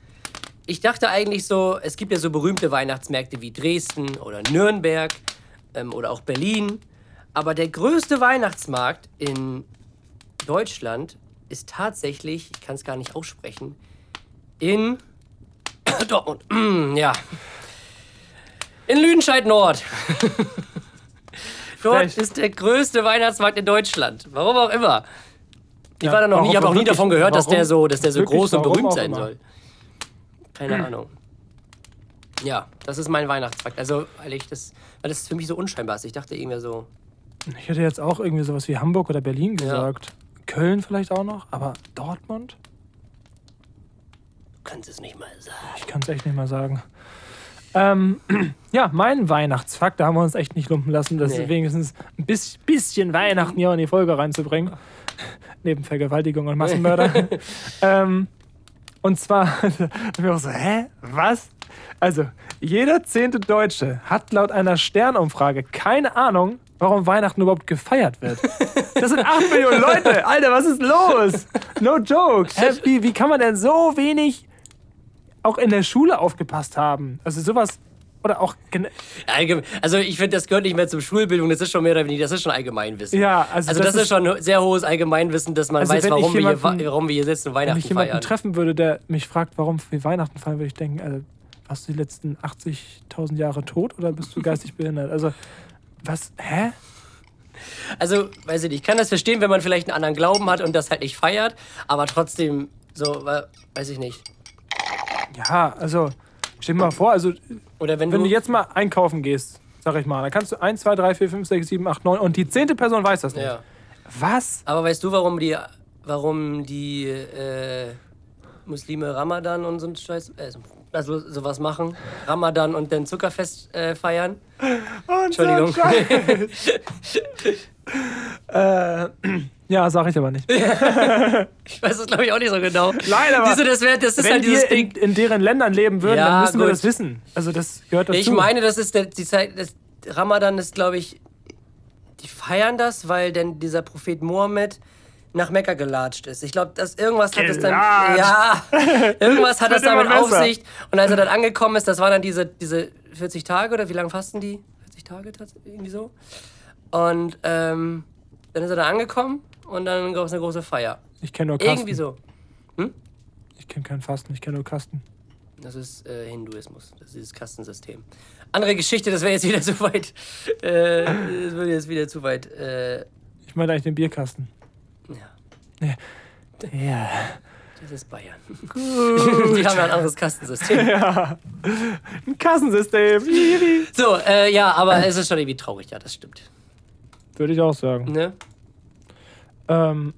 Ich dachte eigentlich so, es gibt ja so berühmte Weihnachtsmärkte wie Dresden oder Nürnberg ähm, oder auch Berlin. Aber der größte Weihnachtsmarkt in Deutschland ist tatsächlich, ich kann es gar nicht aussprechen, in Dortmund. ja. In Lüdenscheid Nord. Dort Frech. ist der größte Weihnachtsmarkt in Deutschland. Warum auch immer. Ich Ja, war da noch nie, ich habe auch nie davon gehört, dass der so, dass der so Wirklich, groß und berühmt sein soll. Keine Ahnung. Ja, das ist mein Weihnachtsfakt. Also, weil ich das, weil das für mich so unscheinbar ist. Ich dachte irgendwie so, Ich hätte jetzt auch irgendwie sowas wie Hamburg oder Berlin gesagt. Köln vielleicht auch noch, aber Dortmund? du kannst es nicht mal sagen. Ich kann es echt nicht mal sagen. Ähm, ja, mein Weihnachtsfakt, da haben wir uns echt nicht lumpen lassen, das Nee. wenigstens ein bis, bisschen Weihnachten hier in die Folge reinzubringen. Neben Vergewaltigung und Massenmörder. ähm, und zwar, wir auch so, hä? Was? Also, jeder zehnte Deutsche hat laut einer Sternumfrage keine Ahnung, warum Weihnachten überhaupt gefeiert wird. Das sind 8 Millionen Leute. Alter, was ist los? No joke. Wie, wie kann man denn so wenig auch in der Schule aufgepasst haben. Also sowas, oder auch, also ich finde, das gehört nicht mehr zur Schulbildung, das ist schon mehr oder weniger, das ist schon Allgemeinwissen. ja, also, Also das, ist schon ein sehr hohes Allgemeinwissen, dass man Also weiß, wenn warum wir, hier, jemanden- warum wir hier sitzen und wenn Weihnachten ich jemanden feiern. treffen würde, der mich fragt, warum wir Weihnachten feiern, würde ich denken, also, warst du die letzten 80.000 Jahre tot oder bist du geistig behindert? Also, was, hä? Also, weiß ich nicht, ich kann das verstehen, wenn man vielleicht einen anderen Glauben hat und das halt nicht feiert, aber trotzdem, so, weiß ich nicht. Ja, also, stell dir mal vor, also, Oder wenn, wenn du, du jetzt mal einkaufen gehst, sag ich mal, dann kannst du 1, 2, 3, 4, 5, 6, 7, 8, 9 und die zehnte Person weiß das nicht. Ja. Was? Aber weißt du, warum die, warum die äh, Muslime Ramadan und so ein Scheiß, äh, also sowas machen? Ramadan und dann Zuckerfest äh, feiern? Entschuldigung. Äh, ja, sag ich aber nicht. ich weiß es, glaube ich, auch nicht so genau. Nein, aber du, das, wär, das ist Wenn halt dieses wir in, in deren Ländern leben würden, Ja, dann müssen wir gut. das wissen. Also das gehört dazu. Ich meine, das ist der, die Zeit, das Ramadan ist, glaube ich, die feiern das, weil denn dieser Prophet Mohammed nach Mekka gelatscht ist. Ich glaube, dass irgendwas hat es dann. Gelatscht. Ja, irgendwas hat wird es damit immer auf besser. sich. Und als er dann angekommen ist, das waren dann diese, diese 40 Tage oder wie lange fasten die? 40 Tage tats- irgendwie so. Und ähm, dann ist er da angekommen und dann gab es eine große Feier. ich kenne nur Kasten. Irgendwie so. Ich kenne keinen Fasten, ich kenne nur Kasten. Das ist äh, Hinduismus. Das ist dieses Kastensystem. Andere Geschichte, das wäre jetzt wieder zu weit. Äh, das würde jetzt wieder zu weit. Äh, Ich meine eigentlich den Bierkasten. ja, Ja. das ist Bayern. Die haben ja ein anderes Kastensystem. Ein Kassensystem. So, äh, ja, aber es ist schon irgendwie traurig, ja, das stimmt. Würde ich auch sagen. Ne? Ähm,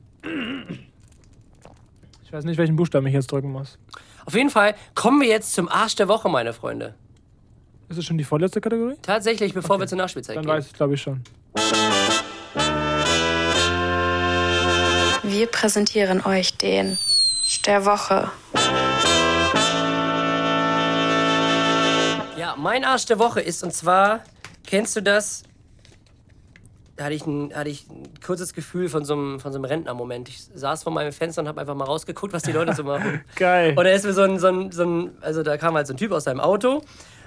ich weiß nicht, welchen Buchstaben ich jetzt drücken muss. Auf jeden Fall kommen wir jetzt zum Arsch der Woche, meine Freunde. Ist es schon die vorletzte Kategorie? Tatsächlich, bevor wir zur Nachspielzeit Dann gehen. weiß ich, glaube ich, schon. Wir präsentieren euch den der Woche. Ja, mein Arsch der Woche ist, und zwar, kennst du das? Da hatte ich ein, hatte ich ein kurzes Gefühl von so einem, von so einem Rentnermoment. Ich saß vor meinem Fenster und habe einfach mal rausgeguckt, was die Leute so machen. Geil. Und da ist mir so ein, so ein, so ein, also da kam halt so ein Typ aus seinem Auto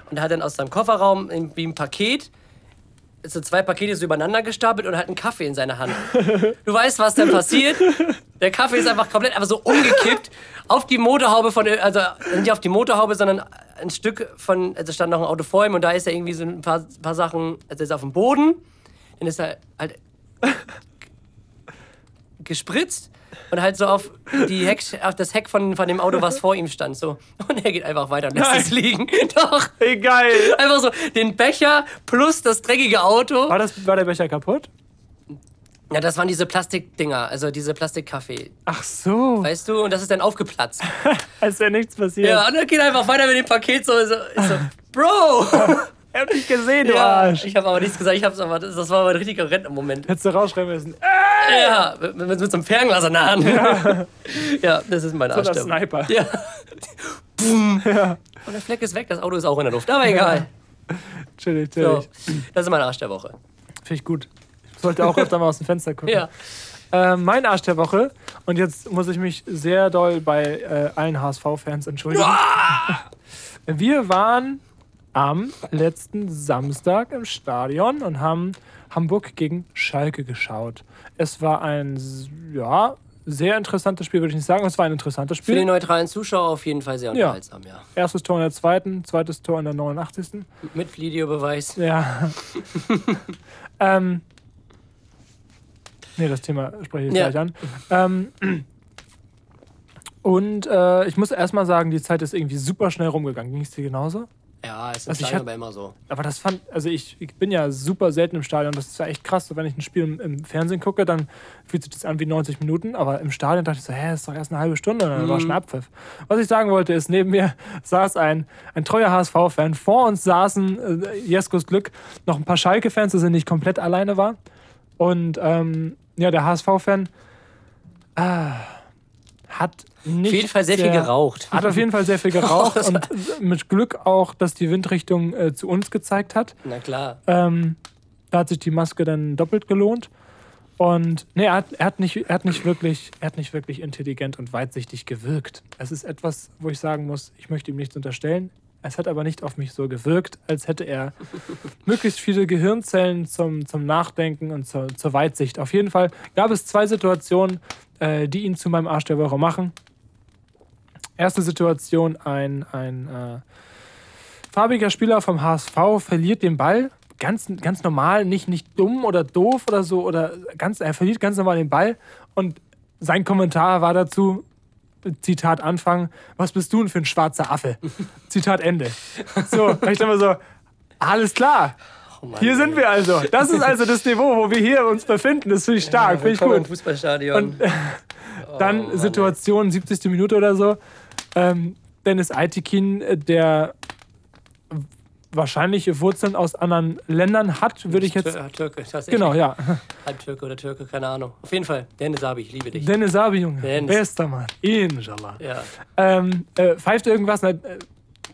und der hat dann aus seinem Kofferraum irgendwie ein Paket, so zwei Pakete so übereinander gestapelt und hat einen Kaffee in seiner Hand. Du weißt, was dann passiert? Der Kaffee ist einfach komplett einfach so umgekippt auf die Motorhaube von, also nicht auf die Motorhaube, sondern ein Stück von, also stand noch ein Auto vor ihm und da ist er irgendwie so ein paar, paar Sachen, also ist auf dem Boden, dann ist er halt gespritzt und halt so auf, die Heck, auf das Heck von, von dem Auto, was vor ihm stand. So. Und er geht einfach weiter und lässt Nein. es liegen. Doch. Egal. Einfach so den Becher plus das dreckige Auto. War, das, war der Becher kaputt? Ja, das waren diese Plastikdinger, also diese Plastikkaffee. Ach so. Weißt du? Und das ist dann aufgeplatzt. Als wäre nichts passiert. Ja, und er geht einfach weiter mit dem Paket so. so, so Bro! Er hat dich gesehen, du ja, Arsch. ich habe aber nichts gesagt. Ich hab's aber, das, war aber ein richtiger Rentnermoment. Hättest du rausschreiben müssen. Ja, mit, mit, mit so einem Fernglas in der Hand. Ja, das ist mein So der Arsch. Sniper. Ja. Boom. Und der Fleck ist weg, das Auto ist auch in der Luft. Aber egal. Chillig, So, chillig. das ist mein Arsch der Woche. Finde ich gut. Ich sollte auch öfter mal aus dem Fenster gucken. Ja. Äh, mein Arsch der Woche. Und jetzt muss ich mich sehr doll bei äh, allen HSV-Fans entschuldigen. Wir waren am letzten Samstag im Stadion und haben Hamburg gegen Schalke geschaut. Es war ein ja, sehr interessantes Spiel, würde ich nicht sagen. Es war ein interessantes Für die Spiel. neutralen Zuschauer auf jeden Fall sehr Ja. unterhaltsam, ja. Erstes Tor in der zweiten, zweites Tor in der 89. Mit Videobeweis. Ja. ähm. Nee, das Thema spreche ich Ja. gleich an. Ähm, und äh, ich muss erstmal sagen, die Zeit ist irgendwie super schnell rumgegangen. Ging es dir genauso? Ja, ist Also das ich also hab- aber immer so. Aber das fand, also ich, ich bin ja super selten im Stadion. Das ist ja echt krass. Wenn ich ein Spiel im, im Fernsehen gucke, dann fühlt sich das an wie 90 Minuten. Aber im Stadion dachte ich so, hä, ist doch erst eine halbe Stunde. Und dann war schon Abpfiff. Was ich sagen wollte, ist, neben mir saß ein, ein treuer HSV-Fan. Vor uns saßen, äh, Jeskos Glück, noch ein paar Schalke-Fans, dass er nicht komplett alleine war. Und ähm, ja, der HSV-Fan ah, hat nicht. Auf jeden Fall sehr viel geraucht. Hat auf jeden Fall sehr viel geraucht und mit Glück auch, dass die Windrichtung äh, zu uns gezeigt hat. Na klar. Ähm, da hat sich die Maske dann doppelt gelohnt. Und nee, er hat, er, hat nicht, er, hat nicht wirklich, er hat nicht wirklich intelligent und weitsichtig gewirkt. Es ist etwas, wo ich sagen muss, ich möchte ihm nichts unterstellen. Es hat aber nicht auf mich so gewirkt, als hätte er möglichst viele Gehirnzellen zum, zum Nachdenken und zur, zur Weitsicht. Auf jeden Fall gab es zwei Situationen, äh, die ihn zu meinem Arsch der Woche machen. Erste Situation, ein, ein äh, farbiger Spieler vom HSV verliert den Ball. Ganz, ganz normal, nicht, nicht dumm oder doof oder so. Oder ganz, er verliert ganz normal den Ball. Und sein Kommentar war dazu, Zitat Anfang, was bist du denn für ein schwarzer Affe? Zitat Ende. So, ich dachte mir so, alles klar. hier sind wir also. Das ist also das Niveau, wo wir hier uns befinden. Das finde ich stark, finde ich Willkommen im gut. Fußballstadion. Und äh, dann Situation, 70. Minute oder so. Ähm, Dennis Aitikin, äh, der wahrscheinlich Wurzeln aus anderen Ländern hat, würde ich jetzt. Tür Türke, tatsächlich. Genau, ja. Halb Türke oder Türke, keine Ahnung. Auf jeden Fall, Dennis Abi, ich liebe dich. Dennis Abi, Junge. Dennis. Bester Mann. Inshallah. ja. Ähm, äh, pfeift irgendwas äh,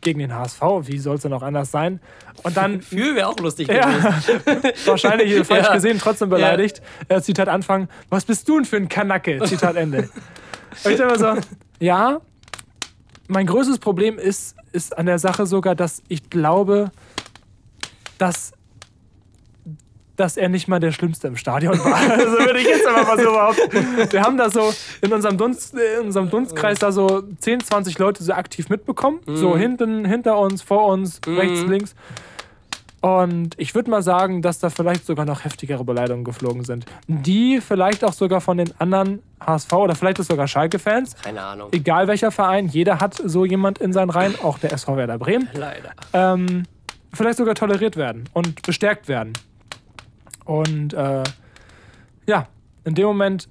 gegen den HSV. Wie soll es denn auch anders sein? Und dann Für wäre auch lustig gewesen. Ja, wahrscheinlich falsch Ja. gesehen, trotzdem beleidigt. Äh, Zitat Anfang, was bist du denn für ein Kanacke? Zitat Ende. Und ich mir so, ja, mein größtes Problem ist, ist an der Sache sogar, dass ich glaube, dass, dass er nicht mal der Schlimmste im Stadion war. Also würde ich jetzt einfach mal so behaupten. Wir haben da so in unserem, Dunst, in unserem Dunstkreis da so 10, 20 Leute so aktiv mitbekommen. So hinten, hinter uns, vor uns, rechts, links. Und ich würde mal sagen, dass da vielleicht sogar noch heftigere Beleidigungen geflogen sind. Die vielleicht auch sogar von den anderen HSV oder vielleicht ist sogar Schalke-Fans. Keine Ahnung. Egal welcher Verein, jeder hat so jemand in seinen Reihen, auch der SV Werder Bremen. Leider. Ähm, vielleicht sogar toleriert werden und bestärkt werden. Und äh, ja, in dem Moment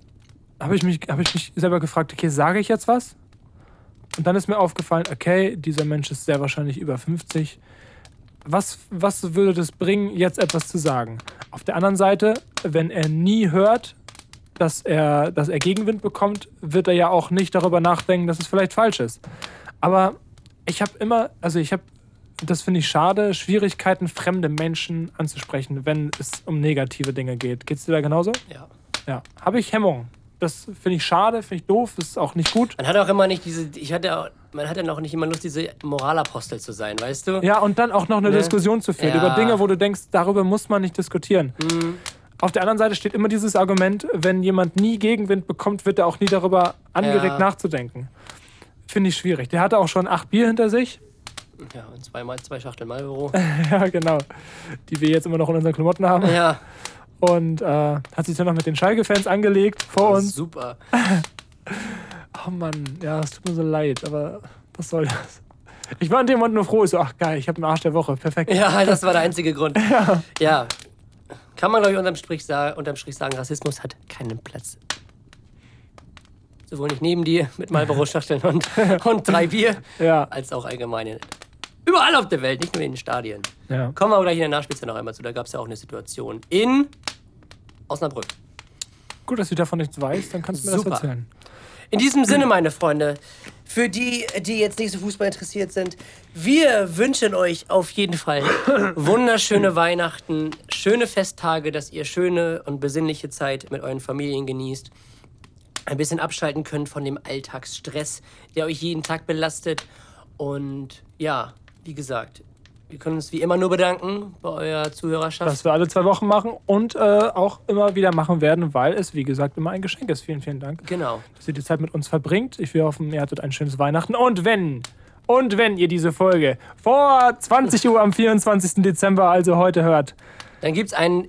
habe ich, mich- hab ich mich selber gefragt, okay, sage ich jetzt was? Und dann ist mir aufgefallen, okay, dieser Mensch ist sehr wahrscheinlich über 50. Was, was würde das bringen, jetzt etwas zu sagen? Auf der anderen Seite, wenn er nie hört, dass er, dass er Gegenwind bekommt, wird er ja auch nicht darüber nachdenken, dass es vielleicht falsch ist. Aber ich habe immer, also ich habe, das finde ich schade, Schwierigkeiten, fremde Menschen anzusprechen, wenn es um negative Dinge geht. Geht es dir da genauso? Ja. Ja. Habe ich Hemmung. Das finde ich schade, finde ich doof, ist auch nicht gut. Man hat auch immer nicht diese, ich hatte auch, man hat ja noch nicht immer Lust, diese Moralapostel zu sein, weißt du? Ja, und dann auch noch eine Ne? Diskussion zu führen Ja. Mhm. über Dinge, wo du denkst, darüber muss man nicht diskutieren. Auf der anderen Seite steht immer dieses Argument, wenn jemand nie Gegenwind bekommt, wird er auch nie darüber angeregt Ja. nachzudenken. Finde ich schwierig. Der hatte auch schon acht Bier hinter sich. Ja, und zweimal zwei Schachteln Marlboro. ja, genau. Die wir jetzt immer noch in unseren Klamotten haben. ja, Und äh, hat sich dann noch mit den Schalke-Fans angelegt vor uns. super. Oh Mann, ja, es tut mir so leid, aber was soll das? Ich war in dem Moment nur froh. Ich so, ach geil, ich habe einen Arsch der Woche. Perfekt. Ja, das war der einzige Grund. Ja. Kann man, glaube ich, unterm Strich, sa unterm Strich sagen, Rassismus hat keinen Platz. Sowohl nicht neben dir mit Marlboro-Schachteln und, und drei Bier, Ja. als auch allgemein. in- Überall auf der Welt, nicht nur in den Stadien. ja. Kommen wir aber gleich in der Nachspielzeit noch einmal zu. Da gab es ja auch eine Situation in Osnabrück. Gut, dass du davon nichts weißt, dann kannst du mir Super. das erzählen. In diesem Sinne, meine Freunde, für die, die jetzt nicht so Fußball interessiert sind, wir wünschen euch auf jeden Fall wunderschöne Weihnachten, schöne Festtage, dass ihr schöne und besinnliche Zeit mit euren Familien genießt. Ein bisschen abschalten könnt von dem Alltagsstress, der euch jeden Tag belastet. Und ja, wie gesagt, wir können uns wie immer nur bedanken bei eurer Zuhörerschaft. Das wir alle zwei Wochen machen und äh, auch immer wieder machen werden, weil es, wie gesagt, immer ein Geschenk ist. Vielen, vielen Dank, genau. dass ihr die Zeit mit uns verbringt. Ich will hoffen, ihr hattet ein schönes Weihnachten. Und wenn, und wenn ihr diese Folge vor 20 Uhr am 24. Dezember, also heute hört, Dann gibt es ein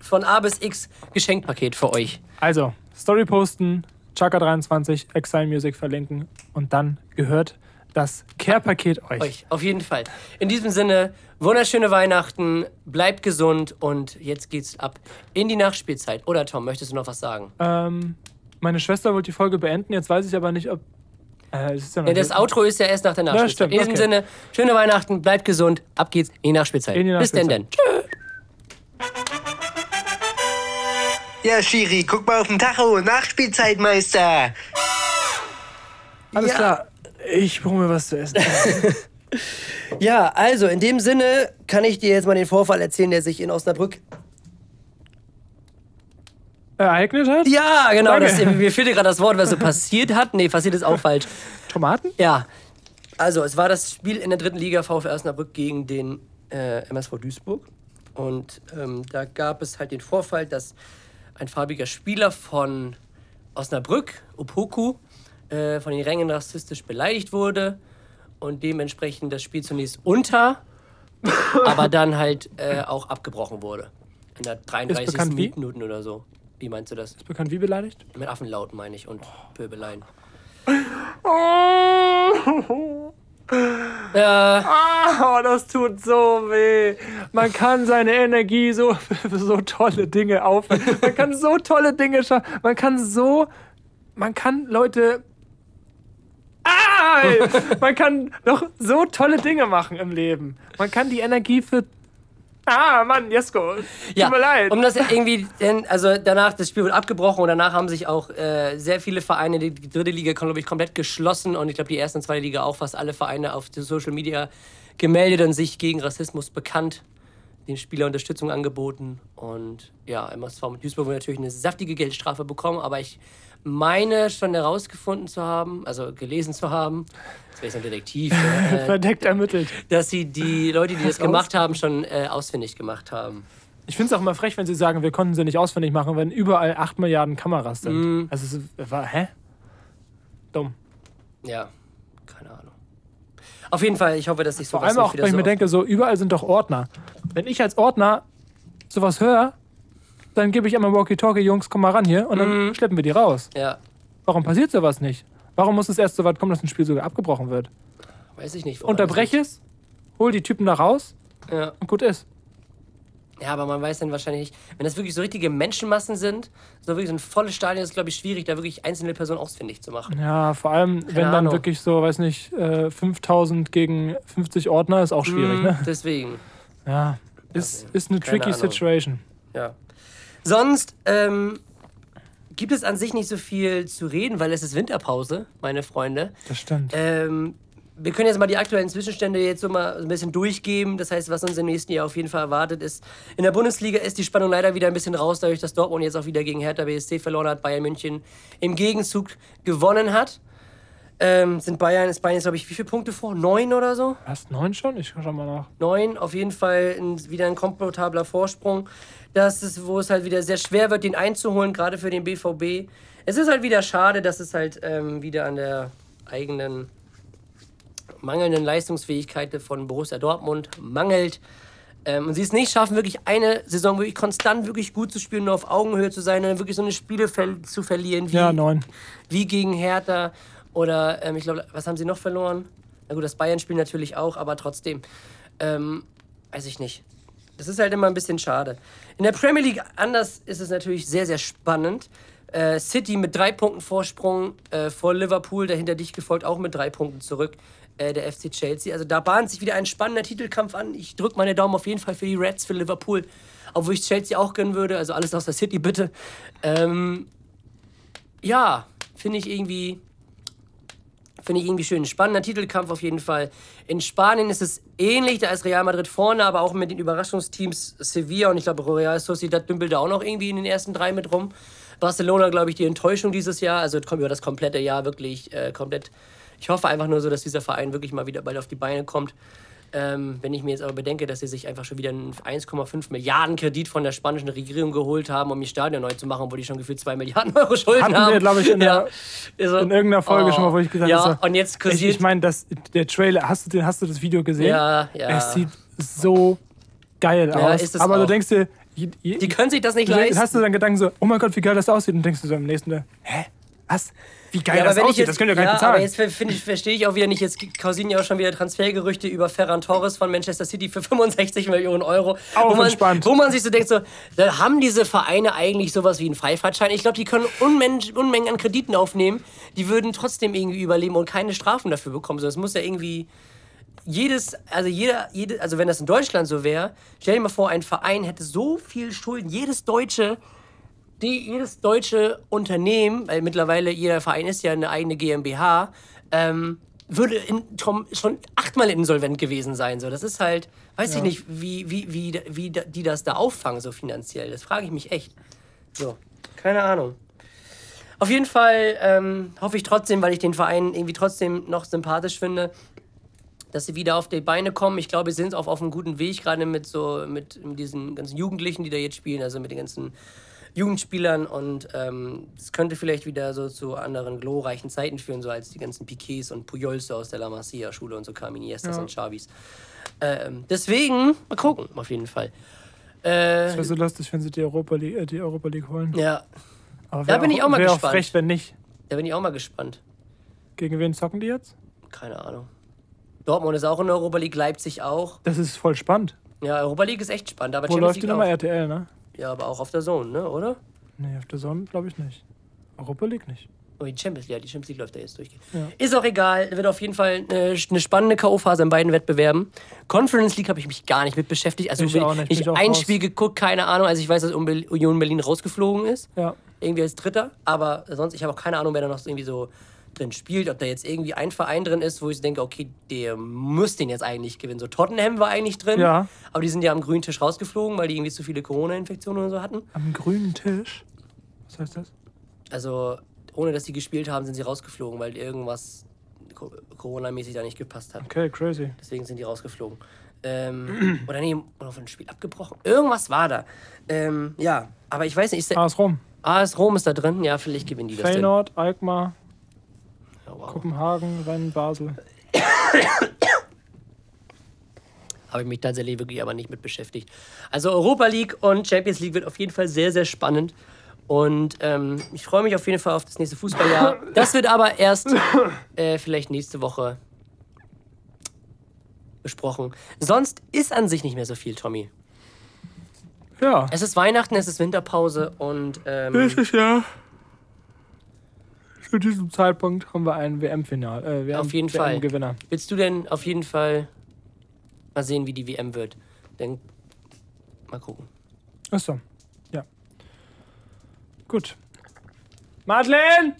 von A bis X Geschenkpaket für euch. also Story posten, Chaka23, Exile Music verlinken und dann gehört das Care-Paket euch. euch. Auf jeden Fall. In diesem Sinne, wunderschöne Weihnachten, bleibt gesund und jetzt geht's ab in die Nachspielzeit. Oder Tom, möchtest du noch was sagen? Ähm, meine Schwester wollte die Folge beenden, jetzt weiß ich aber nicht, ob. Äh, es ist ja noch Ja, das Outro ist ja erst nach der Nachspielzeit. stimmt, in diesem okay. Sinne, schöne Weihnachten, bleibt gesund, ab geht's in die Nachspielzeit. In die Bis denn Nachspielzeit. denn. Tschüss. Ja, Schiri, guck mal auf den Tacho. Nachspielzeitmeister. Alles klar, ich brauche mir was zu essen. Ja, also in dem Sinne kann ich dir jetzt mal den Vorfall erzählen, der sich in Osnabrück ereignet hat? Ja, genau. Danke. Das, mir fehlte gerade das Wort, was so passiert hat. Nee, passiert ist auch falsch. Tomaten? Ja. Also, es war das Spiel in der dritten Liga VfR Osnabrück gegen den äh, MSV Duisburg. Und ähm, da gab es halt den Vorfall, dass ein farbiger Spieler von Osnabrück, Opoku, äh, von den Rängen rassistisch beleidigt wurde und dementsprechend das Spiel zunächst unter, aber dann halt äh, auch abgebrochen wurde. In der 33. bekannt wie? Minuten oder so. Wie meinst du das? Bekannt wie beleidigt? Mit Affenlaut meine ich und Pöbeleien. Oh, das tut so weh. Man kann seine Energie so für so tolle Dinge aufwenden. Man kann so tolle Dinge schaffen. Man kann so. Man kann Leute. Ah! Man kann doch so tolle Dinge machen im Leben. Man kann die Energie für. Ah, Mann, Jesko. Tut mir leid. Um das irgendwie, denn, also danach, das Spiel wurde abgebrochen und danach haben sich auch äh, sehr viele Vereine, die, die dritte Liga, glaube ich, komplett geschlossen und ich glaube, die erste und zweite Liga auch fast alle Vereine auf Social Media gemeldet und sich gegen Rassismus bekannt, den Spieler Unterstützung angeboten und ja, MSV mit Duisburg natürlich eine saftige Geldstrafe bekommen, aber ich meine schon herausgefunden zu haben, also gelesen zu haben, das wäre jetzt ein Detektiv, äh, Verdeckt ermittelt. dass sie die Leute, die das gemacht haben, schon äh, ausfindig gemacht haben. Ich finde es auch immer frech, wenn sie sagen, wir konnten sie nicht ausfindig machen, wenn überall 8 Milliarden Kameras sind. Also, es war, hä? Dumm. Ja, keine Ahnung. Auf jeden Fall, ich hoffe, dass ich Vor sowas allem auch, wenn ich so mir denke, so überall sind doch Ordner. Wenn ich als Ordner sowas höre, dann gebe ich immer Walkie-Talkie, Jungs, komm mal ran hier und dann schleppen wir die raus. Ja, Warum passiert sowas nicht? Warum muss es erst so weit kommen, dass ein Spiel sogar abgebrochen wird? weiß ich nicht. Unterbreche es, hol die Typen da raus. Ja. und gut ist. ja, aber man weiß dann wahrscheinlich nicht, wenn das wirklich so richtige Menschenmassen sind, so wirklich so ein volles Stadion, ist glaube ich schwierig, da wirklich einzelne Personen ausfindig zu machen. Ja, vor allem, wenn dann Ahnung. wirklich so, weiß nicht, äh, 5000 gegen 50 Ordner ist auch schwierig, ne? Deswegen, Ja, ist, ist eine Keine tricky Ahnung. Situation. ja. Sonst ähm, gibt es an sich nicht so viel zu reden, weil es ist Winterpause, meine Freunde. Das stimmt. Ähm, wir können jetzt mal die aktuellen Zwischenstände jetzt so mal ein bisschen durchgeben. Das heißt, was uns im nächsten Jahr auf jeden Fall erwartet ist. In der Bundesliga ist die Spannung leider wieder ein bisschen raus, dadurch, dass Dortmund jetzt auch wieder gegen Hertha BSC verloren hat, Bayern München im Gegenzug gewonnen hat. Ähm, sind Bayern, ist Bayern jetzt, glaube ich, wie viele Punkte vor? Neun oder so? Hast neun schon? Ich schau mal nach. Neun, auf jeden Fall ein, wieder ein komfortabler Vorsprung. Das ist, wo es halt wieder sehr schwer wird, den einzuholen, gerade für den BVB. Es ist halt wieder schade, dass es halt ähm, wieder an der eigenen mangelnden Leistungsfähigkeit von Borussia Dortmund mangelt. Ähm, und sie es nicht schaffen, wirklich eine Saison wirklich konstant, wirklich gut zu spielen, nur auf Augenhöhe zu sein und wirklich so eine Spiele ver zu verlieren wie, Ja, neun. wie gegen Hertha oder ähm, ich glaube, was haben sie noch verloren? Na gut, das Bayern-Spiel natürlich auch, aber trotzdem, ähm, weiß ich nicht. Das ist halt immer ein bisschen schade. In der Premier League anders ist es natürlich sehr, sehr spannend. Äh, City mit drei Punkten Vorsprung äh, vor Liverpool, dahinter dich gefolgt auch mit drei Punkten zurück. Äh, der FC Chelsea. Also da bahnt sich wieder ein spannender Titelkampf an. Ich drücke meine Daumen auf jeden Fall für die Reds, für Liverpool. Obwohl ich Chelsea auch gönnen würde. Also alles aus der City, bitte. Ähm, ja, finde ich irgendwie Finde ich irgendwie schön. Spannender Titelkampf auf jeden Fall. In Spanien ist es ähnlich, da ist Real Madrid vorne, aber auch mit den Überraschungsteams Sevilla und ich glaube Real Sociedad dümpelt da auch noch irgendwie in den ersten drei mit rum. Barcelona, glaube ich, die Enttäuschung dieses Jahr, also über das komplette Jahr wirklich äh, komplett. Ich hoffe einfach nur so, dass dieser Verein wirklich mal wieder bald auf die Beine kommt. Ähm, wenn ich mir jetzt aber bedenke, dass sie sich einfach schon wieder einen 1,5 Milliarden Kredit von der spanischen Regierung geholt haben, um ihr Stadion neu zu machen, obwohl die schon gefühlt 2 Milliarden Euro Schulden Hatten haben. wir, glaube ich, in der- Also, In irgendeiner Folge oh, schon mal, wo ich gesagt ja, habe. so, und jetzt Ich, kursiert ich meine, das- der Trailer, hast du, den, hast du das Video gesehen? Ja, ja. Es sieht so geil Ja, aus. aber du auch. denkst dir, je, je, Die können sich das nicht du leisten. hast du dann Gedanken so, oh mein Gott, wie geil das aussieht. Und denkst du so im nächsten, hä? Was? Wie geil ja, aber das wenn ich aussieht, jetzt, das könnt ihr gar ja, nicht aber bezahlen. jetzt finde ich, verstehe ich auch wieder nicht. Jetzt kursieren ja auch schon wieder Transfergerüchte über Ferran Torres von Manchester City für 65 Millionen Euro. Auch wo man, entspannt. Wo man sich so denkt, so, da haben diese Vereine eigentlich sowas wie einen Freifahrtschein? Ich glaube, die können Unmengen, Unmengen an Krediten aufnehmen. Die würden trotzdem irgendwie überleben und keine Strafen dafür bekommen. So, das muss ja irgendwie jedes, also jeder, jede, also wenn das in Deutschland so wäre, stell dir mal vor, ein Verein hätte so viel Schulden, jedes deutsche, die, jedes deutsche Unternehmen, weil mittlerweile jeder Verein ist ja eine eigene GmbH, ähm, würde in, schon, schon achtmal insolvent gewesen sein. So, das ist halt, weiß ich nicht, wie, wie, wie, wie die das da auffangen, so finanziell. Das frage ich mich echt. So. Keine Ahnung. Auf jeden Fall ähm, hoffe ich trotzdem, weil ich den Verein irgendwie trotzdem noch sympathisch finde, dass sie wieder auf die Beine kommen. Ich glaube, sie sind auf, auf einem guten Weg, gerade mit so mit diesen ganzen Jugendlichen, die da jetzt spielen, also mit den ganzen Jugendspielern und ähm, es könnte vielleicht wieder so zu anderen glorreichen Zeiten führen, so als die ganzen Piquets und Pujols aus der La Masia-Schule und so kamen, Iniestas Ja. und Chavis. Ähm, deswegen, mal gucken, auf jeden Fall. Äh, Das wäre so lustig, wenn sie die Europa League, äh, die Europa League holen. ja, Aber Da bin ich auch mal gespannt. auch frech, wenn nicht. da bin ich auch mal gespannt. Gegen wen zocken die jetzt? Keine Ahnung. Dortmund ist auch in der Europa League, Leipzig auch. Das ist voll spannend. Ja, Europa League ist echt spannend, aber Wo Champions läuft die League nochmal? auch. RTL, ne? Ja, aber auch auf der Zone, ne, oder? Nee, auf der Sonne glaube ich nicht. Europa League nicht. Oh, die Champions League, ja, die Champions League läuft da jetzt durch. Ja. Ist auch egal, wird auf jeden Fall eine, eine spannende K.O.-Phase in beiden Wettbewerben. Conference League habe ich mich gar nicht mit beschäftigt. Also Ich bin nicht, auch ein raus. Spiel geguckt, keine Ahnung. Also ich weiß, dass Union Berlin rausgeflogen ist, Ja. irgendwie als Dritter. Aber sonst, ich habe auch keine Ahnung, wer da noch irgendwie so drin spielt. Ob da jetzt irgendwie ein Verein drin ist, wo ich denke, okay, der muss den jetzt eigentlich gewinnen. So Tottenham war eigentlich drin, Ja. aber die sind ja am grünen Tisch rausgeflogen, weil die irgendwie zu viele Corona-Infektionen und so hatten. Am grünen Tisch. Was heißt das? Also, ohne dass sie gespielt haben, sind sie rausgeflogen, weil irgendwas Co- Corona-mäßig da nicht gepasst hat. Okay, crazy. Deswegen sind die rausgeflogen. Ähm, oder nee, oder von dem Spiel abgebrochen. Irgendwas war da. Ähm, ja, aber ich weiß nicht. AS Rom. AS Rom ist da drin. Ja, vielleicht gewinnen die das Feyenoord, Alkmaar, wow. Kopenhagen, Rennes, Basel. Habe ich mich tatsächlich wirklich aber nicht mit beschäftigt. Also Europa League und Champions League wird auf jeden Fall sehr, sehr spannend. Und ähm, ich freue mich auf jeden Fall auf das nächste Fußballjahr. Das wird aber erst äh, vielleicht nächste Woche besprochen. Sonst ist an sich nicht mehr so viel, Tommy. Ja. Es ist Weihnachten, es ist Winterpause und ähm, Nächstes Jahr. Zu diesem Zeitpunkt haben wir ein WM-Final. Äh, WM, Auf jeden Fall. WM-Gewinner. willst du denn auf jeden Fall mal sehen, wie die WM wird? Denn mal gucken. Achso. Ja. Gut. Madeleine!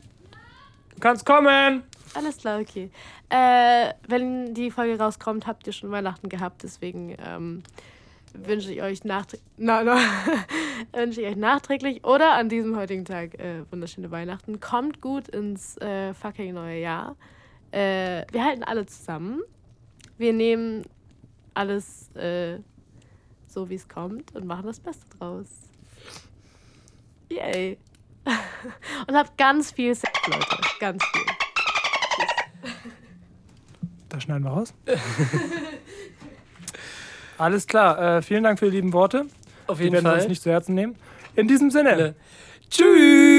Du kannst kommen! Alles klar, okay. Äh, wenn die Folge rauskommt, habt ihr schon Weihnachten gehabt, deswegen ähm, wünsche ich euch nachträglich, na, na, wünsche ich euch nachträglich oder an diesem heutigen Tag äh, wunderschöne Weihnachten. Kommt gut ins äh, fucking neue Jahr. Äh, wir halten alle zusammen. Wir nehmen alles äh, so, wie es kommt und machen das Beste draus. Yay. und habt ganz viel Sex, Leute. Ganz viel. Das schneiden wir raus. Alles klar. Äh, vielen Dank für die lieben Worte. Auf Wir jeden werden wir Fall. uns nicht zu Herzen nehmen. In diesem Sinne. Tschüss!